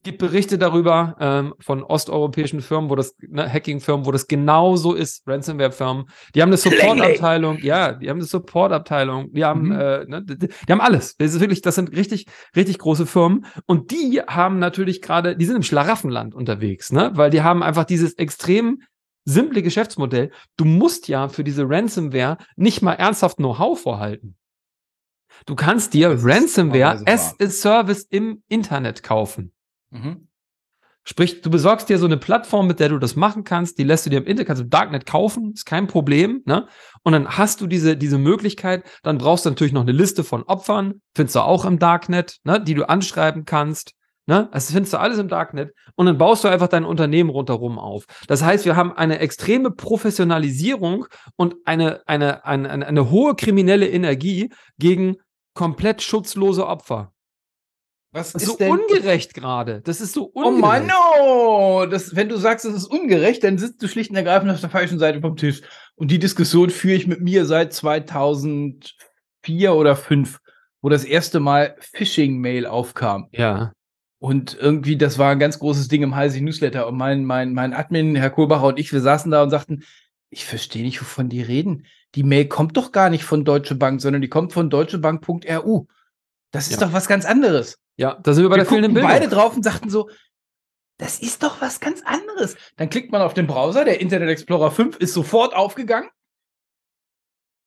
Es gibt Berichte darüber ähm, von osteuropäischen Firmen, wo das, ne, Hacking-Firmen, wo das genauso ist, Ransomware-Firmen. Die haben eine Support-Abteilung, ja, die haben eine Support-Abteilung, die haben, Mhm. äh, ne, die, die haben alles. Das ist wirklich, das sind richtig, richtig große Firmen. Und die haben natürlich gerade, die sind im Schlaraffenland unterwegs, ne? Weil die haben einfach dieses extrem simple Geschäftsmodell. Du musst ja für diese Ransomware nicht mal ernsthaft Know-how vorhalten. Du kannst dir Ransomware as a Service im Internet kaufen. Mhm. Sprich, du besorgst dir so eine Plattform, mit der du das machen kannst, die lässt du dir im Internet, kannst du im Darknet kaufen, ist kein Problem, ne? Und dann hast du diese, diese Möglichkeit, dann brauchst du natürlich noch eine Liste von Opfern, findest du auch im Darknet, ne? Die du anschreiben kannst, ne? Das findest du alles im Darknet und dann baust du einfach dein Unternehmen rundherum auf. Das heißt, wir haben eine extreme Professionalisierung und eine, eine, eine, eine, eine hohe kriminelle Energie gegen komplett schutzlose Opfer. Was Das ist so denn ungerecht gerade. Das ist so Oh ungerecht. Mann, oh! Das, wenn du sagst, es ist ungerecht, dann sitzt du schlicht und ergreifend auf der falschen Seite vom Tisch. Und die Diskussion führe ich mit mir seit 2004 oder 2005, wo das erste Mal Phishing-Mail aufkam. Ja. Und irgendwie, das war ein ganz großes Ding im Heise Newsletter. Und mein, mein, mein Admin, Herr Kohlbacher und ich, wir saßen da und sagten, ich verstehe nicht, wovon die reden. Die Mail kommt doch gar nicht von Deutsche Bank, sondern die kommt von deutschebank.ru. Das ist Ja. doch was ganz anderes. Ja, da sind wir bei wir der fehlenden Bildung. beide drauf und sagten so, das ist doch was ganz anderes. Dann klickt man auf den Browser, der Internet Explorer 5 ist sofort aufgegangen.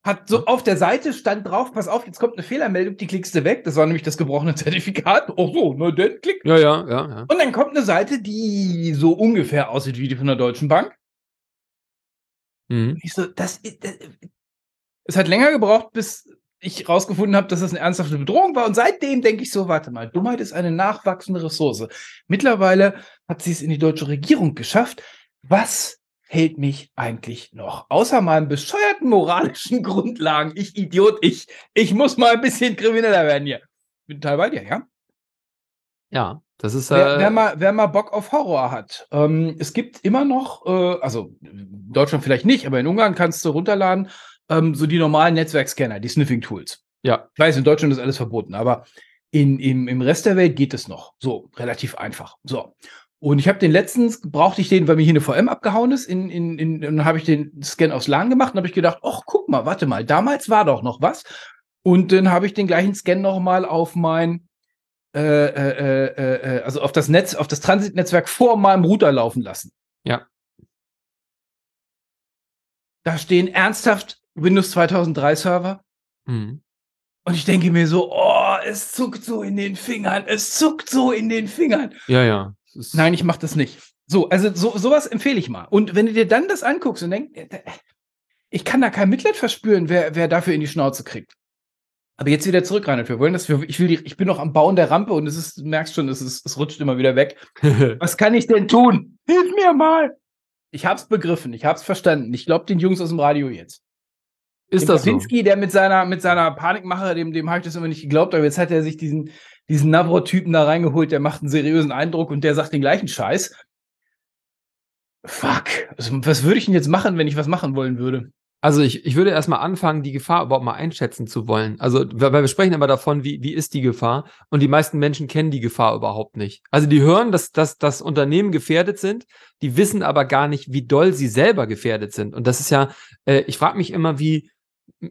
Hat so auf der Seite stand drauf, pass auf, jetzt kommt eine Fehlermeldung, die klickst du weg. Das war nämlich das gebrochene Zertifikat. Oh so, na dann klick. Ja, ja, ja, ja. Und dann kommt eine Seite, die so ungefähr aussieht wie die von der Deutschen Bank. Mhm. Ich so, das ist. Das, es hat länger gebraucht, bis ich rausgefunden habe, dass das eine ernsthafte Bedrohung war. Und seitdem denke ich so, warte mal, Dummheit ist eine nachwachsende Ressource. Mittlerweile hat sie es in die deutsche Regierung geschafft. Was hält mich eigentlich noch? Außer meinen bescheuerten moralischen Grundlagen. Ich Idiot, ich, ich muss mal ein bisschen krimineller werden hier. Bin total bei dir, ja? Ja, das ist. Wer, Äh, wer, mal, wer mal Bock auf Horror hat, ähm, es gibt immer noch, äh, also in Deutschland vielleicht nicht, aber in Ungarn kannst du runterladen, ähm, so die normalen Netzwerkscanner, die Sniffing-Tools. ja, Ich weiß, in Deutschland ist alles verboten, aber in, im, im Rest der Welt geht es noch. So, relativ einfach. So. Und ich habe den letztens, brauchte ich den, weil mir hier eine VM abgehauen ist, in, in, in, dann habe ich den Scan aufs LAN gemacht und habe ich gedacht, ach, guck mal, warte mal, damals war doch noch was. Und dann habe ich den gleichen Scan noch mal auf mein, äh, äh, äh, äh, also auf das Netz, auf das Transitnetzwerk vor meinem Router laufen lassen. Ja. Da stehen ernsthaft Windows 2003 Server. mhm. Und ich denke mir so, oh, es zuckt so in den Fingern, es zuckt so in den Fingern. ja, ja. Nein, ich mache das nicht. So, also so, sowas empfehle ich mal. Und wenn du dir dann das anguckst und denkst, äh, ich kann da kein Mitleid verspüren, wer, wer dafür in die Schnauze kriegt. Aber jetzt wieder zurück, Reinhard. Wir wollen das, ich will die, ich bin noch am Bauen der Rampe und es ist, du merkst schon, es ist, es rutscht immer wieder weg. Was kann ich denn tun? Hilf mir mal! Ich hab's begriffen, ich hab's verstanden. Ich glaube den Jungs aus dem Radio jetzt. Ist das so? Kaczynski, der mit seiner, mit seiner Panikmache, dem, dem habe ich das immer nicht geglaubt, aber jetzt hat er sich diesen, diesen Navro-Typen da reingeholt, der macht einen seriösen Eindruck und der sagt den gleichen Scheiß. Fuck. Also, was würde ich denn jetzt machen, wenn ich was machen wollen würde? Also ich, ich würde erstmal anfangen, die Gefahr überhaupt mal einschätzen zu wollen. Also, weil wir sprechen immer davon, wie, wie ist die Gefahr? Und die meisten Menschen kennen die Gefahr überhaupt nicht. Also die hören, dass, dass, dass Unternehmen gefährdet sind, die wissen aber gar nicht, wie doll sie selber gefährdet sind. Und das ist ja, äh, ich frage mich immer, wie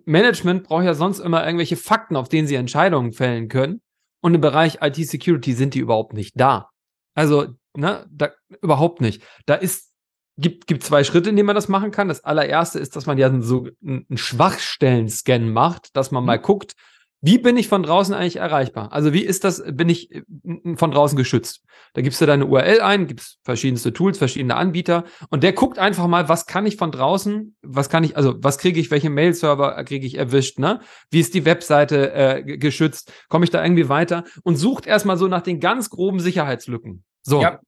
Management braucht ja sonst immer irgendwelche Fakten, auf denen sie Entscheidungen fällen können. Und im Bereich IT-Security sind die überhaupt nicht da. Also, ne, da, überhaupt nicht. Da ist gibt, gibt zwei Schritte, in denen man das machen kann. Das allererste ist, dass man ja so einen Schwachstellen-Scan macht, dass man mal Mhm. guckt, wie bin ich von draußen eigentlich erreichbar? Also wie ist das, bin ich äh, von draußen geschützt? Da gibst du deine URL ein, gibst verschiedenste Tools, verschiedene Anbieter und der guckt einfach mal, was kann ich von draußen, was kann ich, also was kriege ich, welche Mail-Server kriege ich erwischt, ne? Wie ist die Webseite äh, geschützt? Komme ich da irgendwie weiter? Und sucht erstmal so nach den ganz groben Sicherheitslücken. So. Ja.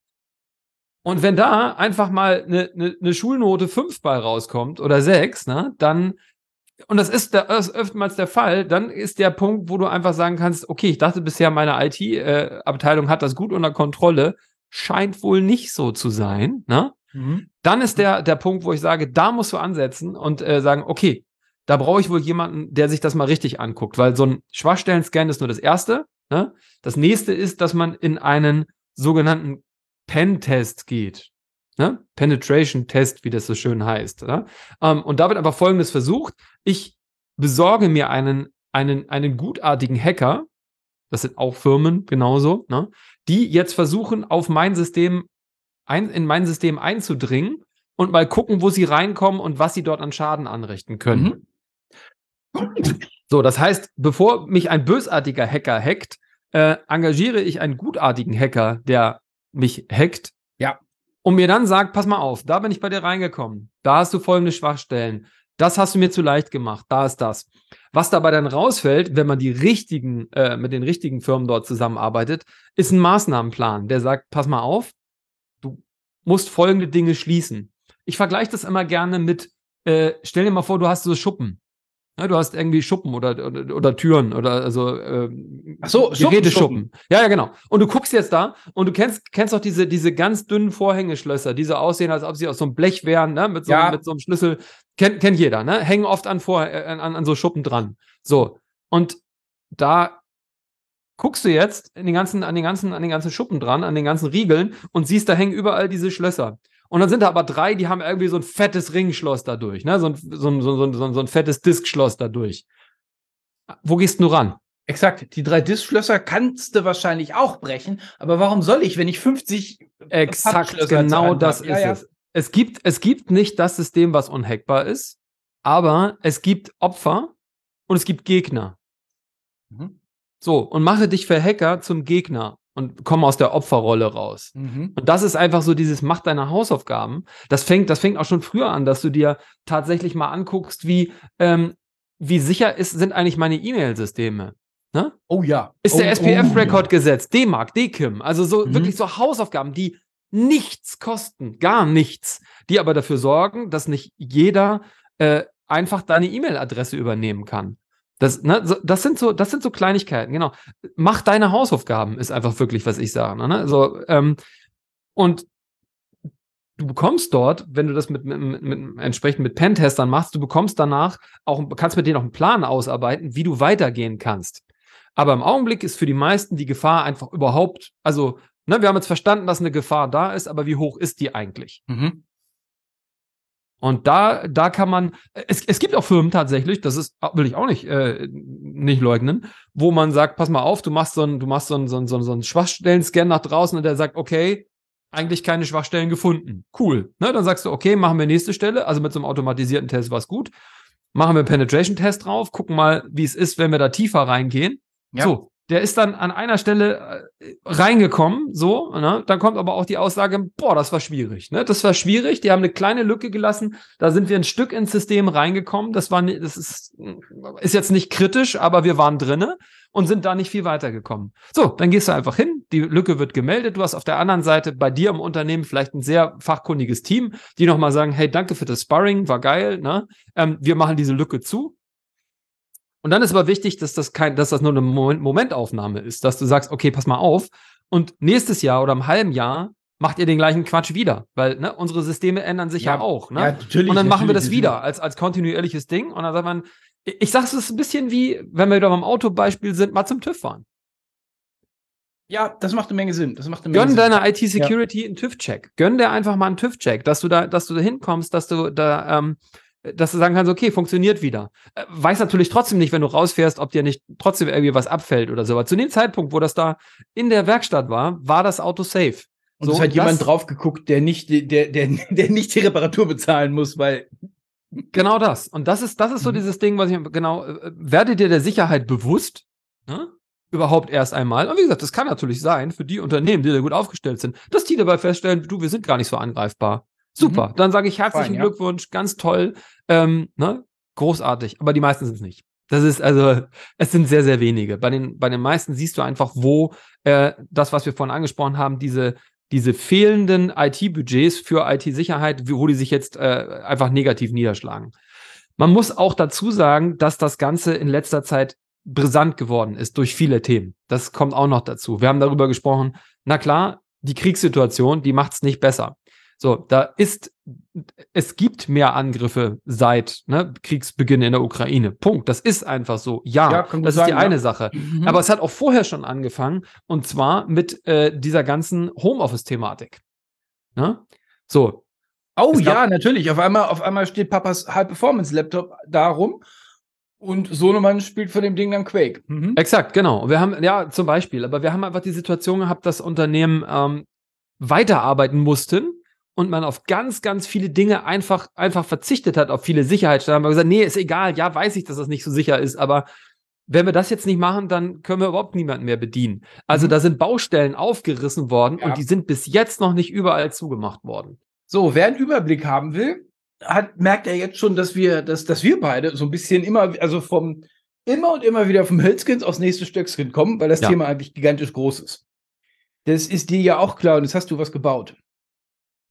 Und wenn da einfach mal eine, eine, eine Schulnote 5 bei rauskommt oder 6, ne, dann, und das ist, das ist oftmals der Fall, dann ist der Punkt, wo du einfach sagen kannst, okay, ich dachte bisher, meine IT-Abteilung hat das gut unter Kontrolle, scheint wohl nicht so zu sein, ne? Dann ist der, der Punkt, wo ich sage, da musst du ansetzen und äh, sagen, okay, da brauche ich wohl jemanden, der sich das mal richtig anguckt, weil so ein Schwachstellen-Scan ist nur das Erste. Ne? Das nächste ist, dass man in einen sogenannten Pen-Test geht. Ne? Penetration-Test, wie das so schön heißt. Ne? Ähm, und da wird einfach Folgendes versucht. Ich besorge mir einen, einen, einen gutartigen Hacker, das sind auch Firmen genauso, ne? die jetzt versuchen, auf mein System ein, in mein System einzudringen und mal gucken, wo sie reinkommen und was sie dort an Schaden anrichten können. Mhm. So, das heißt, bevor mich ein bösartiger Hacker hackt, äh, engagiere ich einen gutartigen Hacker, der mich hackt. Ja. Und mir dann sagt, pass mal auf, da bin ich bei dir reingekommen. Da hast du folgende Schwachstellen. Das hast du mir zu leicht gemacht. Da ist das. Was dabei dann rausfällt, wenn man die richtigen, äh, mit den richtigen Firmen dort zusammenarbeitet, ist ein Maßnahmenplan, der sagt, pass mal auf, du musst folgende Dinge schließen. Ich vergleiche das immer gerne mit, äh, stell dir mal vor, du hast so Schuppen. Ja, du hast irgendwie Schuppen oder, oder, oder Türen oder also ähm, Ach so, Schuppen, Geräteschuppen. Ja, ja, genau. Und du guckst jetzt da und du kennst, kennst auch diese, diese ganz dünnen Vorhängeschlösser, die so aussehen, als ob sie aus so einem Blech wären, ne? mit, so, Ja. mit so einem Schlüssel. Kennt, kennt jeder, ne? Hängen oft an, Vor äh, an, an so Schuppen dran. So. Und da guckst du jetzt in den ganzen, an den ganzen, an den ganzen Schuppen dran, an den ganzen Riegeln und siehst, da hängen überall diese Schlösser. Und dann sind da aber drei, die haben irgendwie so ein fettes Ringschloss dadurch, ne? So ein, so ein, so ein, so ein, so ein fettes Diskschloss dadurch. Wo gehst du ran? Exakt. Die drei Diskschlösser kannst du wahrscheinlich auch brechen, aber warum soll ich, wenn ich 50 Exakt, genau das ist Ja, ja. es. Es gibt, es gibt nicht das System, was unhackbar ist, aber es gibt Opfer und es gibt Gegner. Mhm. So, und mache dich für Hacker zum Gegner und komm aus der Opferrolle raus. Mhm. Und das ist einfach so dieses Mach deine Hausaufgaben. Das fängt, das fängt auch schon früher an, dass du dir tatsächlich mal anguckst, wie, ähm, wie sicher ist, sind eigentlich meine E-Mail-Systeme. Ne? Oh ja. Ist oh, der SPF-Rekord oh, gesetzt, D-Mark, D-Kim, also so Mhm. wirklich so Hausaufgaben, die nichts kosten, gar nichts, die aber dafür sorgen, dass nicht jeder äh, einfach deine E-Mail-Adresse übernehmen kann. Das, ne, das, sind so, das sind so Kleinigkeiten, genau. Mach deine Hausaufgaben, ist einfach wirklich, was ich sage. Ne? So, ähm, und du bekommst dort, wenn du das mit, mit, mit entsprechend mit Pentestern machst, du bekommst danach auch, kannst mit denen auch einen Plan ausarbeiten, wie du weitergehen kannst. Aber im Augenblick ist für die meisten die Gefahr einfach überhaupt, also, ne, wir haben jetzt verstanden, dass eine Gefahr da ist, aber wie hoch ist die eigentlich? Mhm. Und da, da kann man, es, es gibt auch Firmen tatsächlich, das ist, will ich auch nicht, äh, nicht leugnen, wo man sagt, pass mal auf, du machst so einen, du machst so einen, so einen, so einen, so einen Schwachstellen-Scan nach draußen und der sagt, okay, eigentlich keine Schwachstellen gefunden. Cool. Ne, dann sagst du, okay, machen wir nächste Stelle, also mit so einem automatisierten Test war es gut. Machen wir einen Penetration-Test drauf, gucken mal, wie es ist, wenn wir da tiefer reingehen. Ja. So, der ist dann an einer Stelle äh, reingekommen, so, ne? Dann kommt aber auch die Aussage, boah, das war schwierig, ne? Das war schwierig, die haben eine kleine Lücke gelassen, da sind wir ein Stück ins System reingekommen, das war, das ist, ist jetzt nicht kritisch, aber wir waren drinne und sind da nicht viel weitergekommen. So, dann gehst du einfach hin, die Lücke wird gemeldet, du hast auf der anderen Seite bei dir im Unternehmen vielleicht ein sehr fachkundiges Team, die nochmal sagen, hey, danke für das Sparring, war geil, ne? Ähm, wir machen diese Lücke zu, und dann ist aber wichtig, dass das kein, dass das nur eine Momentaufnahme ist, dass du sagst, okay, pass mal auf. Und nächstes Jahr oder im halben Jahr macht ihr den gleichen Quatsch wieder, weil ne, unsere Systeme ändern sich ja, ja auch. Ne? Ja, natürlich, und dann machen wir das wieder als, als kontinuierliches Ding. Und dann sagt man, ich sage es ist ein bisschen wie, wenn wir wieder beim Autobeispiel sind, mal zum TÜV fahren. Ja, das macht eine Menge Sinn. Das macht eine Menge Gönn Sinn. deiner IT-Security ja. einen TÜV-Check. Gönn dir einfach mal einen TÜV-Check, dass du da, dass du da hinkommst, dass du da ähm, dass du sagen kannst, okay, funktioniert wieder. Äh, weiß natürlich trotzdem nicht, wenn du rausfährst, ob dir nicht trotzdem irgendwie was abfällt oder so. Aber zu dem Zeitpunkt, wo das da in der Werkstatt war, war das Auto safe. Und so, es hat jemand drauf geguckt, der nicht, der, der, der nicht die Reparatur bezahlen muss, weil. Genau das. Und das ist, das ist so mhm. dieses Ding, was ich genau, äh, werde dir der Sicherheit bewusst, ne? Überhaupt erst einmal. Und wie gesagt, das kann natürlich sein für die Unternehmen, die da gut aufgestellt sind, dass die dabei feststellen, du, wir sind gar nicht so angreifbar. Super. Mhm. Dann sage ich herzlichen Fein, Glückwunsch, ja. ganz toll, ähm, ne? großartig. Aber die meisten sind es nicht. Das ist also, es sind sehr, sehr wenige. Bei den, bei den meisten siehst du einfach, wo äh, das, was wir vorhin angesprochen haben, diese, diese fehlenden IT-Budgets für IT-Sicherheit, wo die sich jetzt äh, einfach negativ niederschlagen. Man muss auch dazu sagen, dass das Ganze in letzter Zeit brisant geworden ist durch viele Themen. Das kommt auch noch dazu. Wir haben darüber gesprochen. Na klar, die Kriegssituation, die macht es nicht besser. So, da ist, es gibt mehr Angriffe seit ne, Kriegsbeginn in der Ukraine. Punkt. Das ist einfach so. Ja, ja das ist sagen, die eine Sache. Mhm. Aber es hat auch vorher schon angefangen und zwar mit äh, dieser ganzen Homeoffice-Thematik. Ne? So. Oh ja, natürlich. Auf einmal, auf einmal steht Papas High-Performance-Laptop darum und Sohnemann spielt von dem Ding dann Quake. Mhm. Exakt, genau. Wir haben, ja, zum Beispiel, aber wir haben einfach die Situation gehabt, dass Unternehmen ähm, weiterarbeiten mussten und man auf ganz, ganz viele Dinge einfach, einfach verzichtet hat, auf viele Sicherheitsstandards. Man gesagt, nee, ist egal, ja, weiß ich, dass das nicht so sicher ist, aber wenn wir das jetzt nicht machen, dann können wir überhaupt niemanden mehr bedienen. Also mhm. da sind Baustellen aufgerissen worden ja. und die sind bis jetzt noch nicht überall zugemacht worden. So, wer einen Überblick haben will, hat, merkt er jetzt schon, dass wir, dass, dass wir beide so ein bisschen immer, also vom, immer und immer wieder vom Hölzkins aufs nächste Stöckskin kommen, weil das ja. Thema eigentlich gigantisch groß ist. Das ist dir ja auch klar und jetzt hast du was gebaut.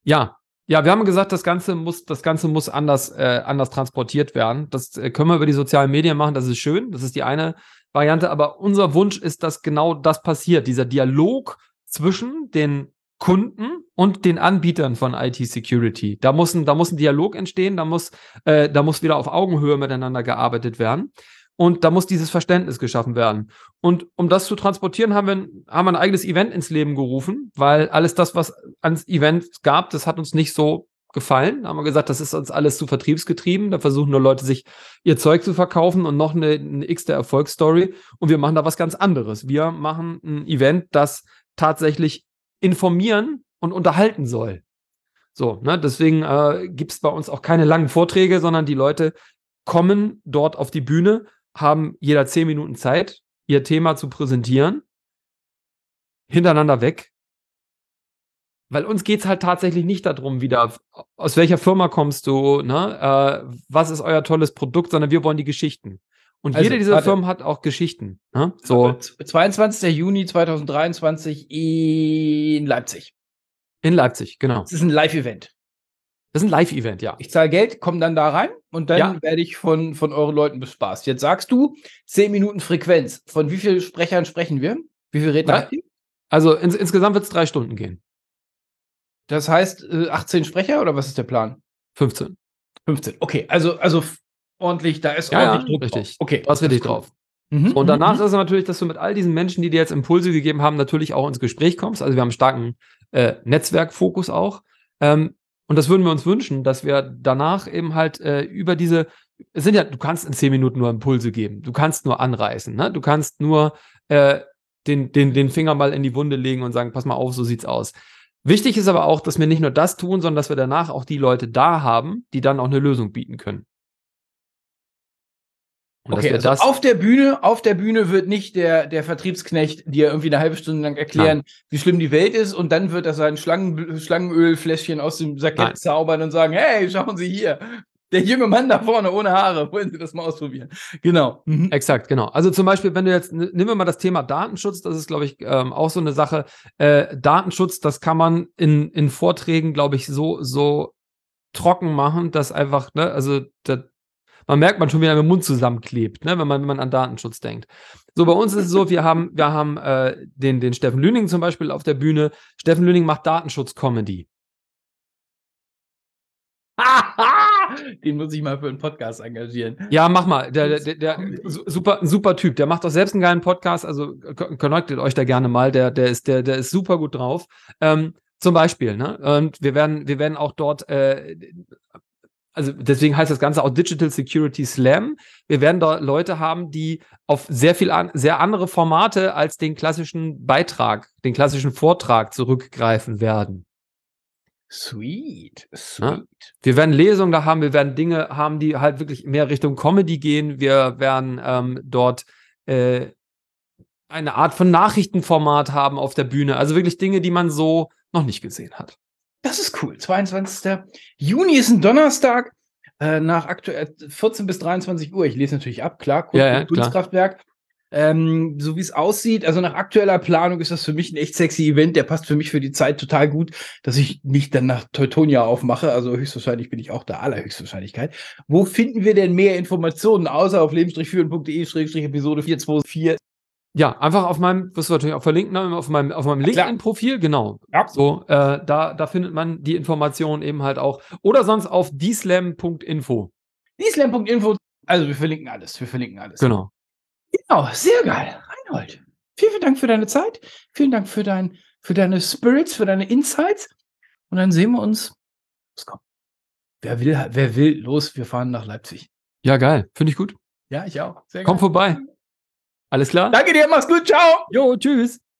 Ja, ja, wir haben gesagt, das Ganze muss, das Ganze muss anders, äh, anders transportiert werden. Das äh, können wir über die sozialen Medien machen, das ist schön, das ist die eine Variante, aber unser Wunsch ist, dass genau das passiert, dieser Dialog zwischen den Kunden und den Anbietern von IT-Security. Da muss, ein, da muss ein Dialog entstehen, da muss, äh, da muss wieder auf Augenhöhe miteinander gearbeitet werden. Und da muss dieses Verständnis geschaffen werden. Und um das zu transportieren, haben wir, ein, haben wir ein eigenes Event ins Leben gerufen, weil alles das, was ans Event gab, das hat uns nicht so gefallen. Da haben wir gesagt, das ist uns alles zu vertriebsgetrieben. Da versuchen nur Leute, sich ihr Zeug zu verkaufen und noch eine, eine x der Erfolgsstory. Und wir machen da was ganz anderes. Wir machen ein Event, das tatsächlich informieren und unterhalten soll. So, ne, deswegen äh, gibt es bei uns auch keine langen Vorträge, sondern die Leute kommen dort auf die Bühne, haben jeder zehn Minuten Zeit, ihr Thema zu präsentieren, hintereinander weg. Weil uns geht es halt tatsächlich nicht darum, wieder, aus welcher Firma kommst du, ne? Äh, was ist euer tolles Produkt, sondern wir wollen die Geschichten. Und also, jede dieser warte. Firmen hat auch Geschichten. Ne? So. 22. Juni 2023 in Leipzig. In Leipzig, genau. Das ist ein Live-Event. Das ist ein Live-Event, ja. Ich zahle Geld, komme dann da rein und dann ja. werde ich von, von euren Leuten bespaßt. Jetzt sagst du 10 Minuten Frequenz. Von wie vielen Sprechern sprechen wir? Wie viele Redner habt Also ins, insgesamt wird es drei Stunden gehen. Das heißt äh, 18 Sprecher oder was ist der Plan? 15. 15. Okay, also, also ordentlich, da ist ja, ordentlich ja, Druck richtig. Drauf. Okay. Da ist richtig drauf. Mhm, und danach mhm. ist es natürlich, dass du mit all diesen Menschen, die dir jetzt Impulse gegeben haben, natürlich auch ins Gespräch kommst. Also wir haben einen starken äh, Netzwerkfokus auch. Ähm, und das würden wir uns wünschen, dass wir danach eben halt äh, über diese, es sind ja, du kannst in zehn Minuten nur Impulse geben, du kannst nur anreißen, ne? Du kannst nur äh, den, den, den Finger mal in die Wunde legen und sagen, pass mal auf, so sieht's aus. Wichtig ist aber auch, dass wir nicht nur das tun, sondern dass wir danach auch die Leute da haben, die dann auch eine Lösung bieten können. Und okay, also auf der Bühne, auf der Bühne wird nicht der, der Vertriebsknecht dir irgendwie eine halbe Stunde lang erklären, Nein. wie schlimm die Welt ist und dann wird er sein Schlangen, Schlangenölfläschchen aus dem Sackett Nein. zaubern und sagen, hey, schauen Sie hier, der junge Mann da vorne ohne Haare, wollen Sie das mal ausprobieren? Genau. Mhm. Exakt, genau. Also zum Beispiel, wenn du jetzt, nehmen wir mal das Thema Datenschutz, das ist, glaube ich, ähm, auch so eine Sache. Äh, Datenschutz, das kann man in, in Vorträgen, glaube ich, so, so trocken machen, dass einfach, ne, also das, man merkt man schon, wie er mit dem Mund zusammenklebt, ne, wenn man, wenn man an Datenschutz denkt. So, bei uns ist es so, wir haben, wir haben äh, den, den Steffen Lüning zum Beispiel auf der Bühne. Steffen Lüning macht Datenschutz-Comedy. Den muss ich mal für einen Podcast engagieren. Ja, mach mal. Der, der, der, super, super Typ. Der macht doch selbst einen geilen Podcast. Also connectet euch da gerne mal. Der, der ist, der, der ist super gut drauf. Ähm, zum Beispiel, ne? Und wir werden, wir werden auch dort äh, also deswegen heißt das Ganze auch Digital Security Slam. Wir werden da Leute haben, die auf sehr viel an, sehr andere Formate als den klassischen Beitrag, den klassischen Vortrag zurückgreifen werden. Sweet, sweet. Ja? Wir werden Lesungen da haben, wir werden Dinge haben, die halt wirklich mehr Richtung Comedy gehen. Wir werden ähm, dort äh, eine Art von Nachrichtenformat haben auf der Bühne. Also wirklich Dinge, die man so noch nicht gesehen hat. Das ist cool. 22. Juni ist ein Donnerstag. Äh, nach aktuell 14 bis 23 Uhr. Ich lese natürlich ab, klar. Ja, ja, Kunstkraftwerk. Ähm, so wie es aussieht, also nach aktueller Planung ist das für mich ein echt sexy Event. Der passt für mich für die Zeit total gut, dass ich nicht dann nach Teutonia aufmache. Also höchstwahrscheinlich bin ich auch da, allerhöchstwahrscheinlichkeit. Wo finden wir denn mehr Informationen, außer auf leben-führen.de-episode 424? Ja, einfach auf meinem, wirst du natürlich auch verlinken, ne, auf meinem, auf meinem LinkedIn-Profil, genau. Ja. So, äh, da, da findet man die Informationen eben halt auch. Oder sonst auf dslam.info. dslam.info, also wir verlinken alles, wir verlinken alles. Genau. Genau, sehr geil. Reinhold, vielen, vielen Dank für deine Zeit. Vielen Dank für, dein, für deine Spirits, für deine Insights. Und dann sehen wir uns. Los, komm. Wer will, wer will, los, wir fahren nach Leipzig. Ja, geil. Finde ich gut. Ja, ich auch. Sehr Komm geil. vorbei. Alles klar? Danke dir, mach's gut, ciao. Jo, tschüss.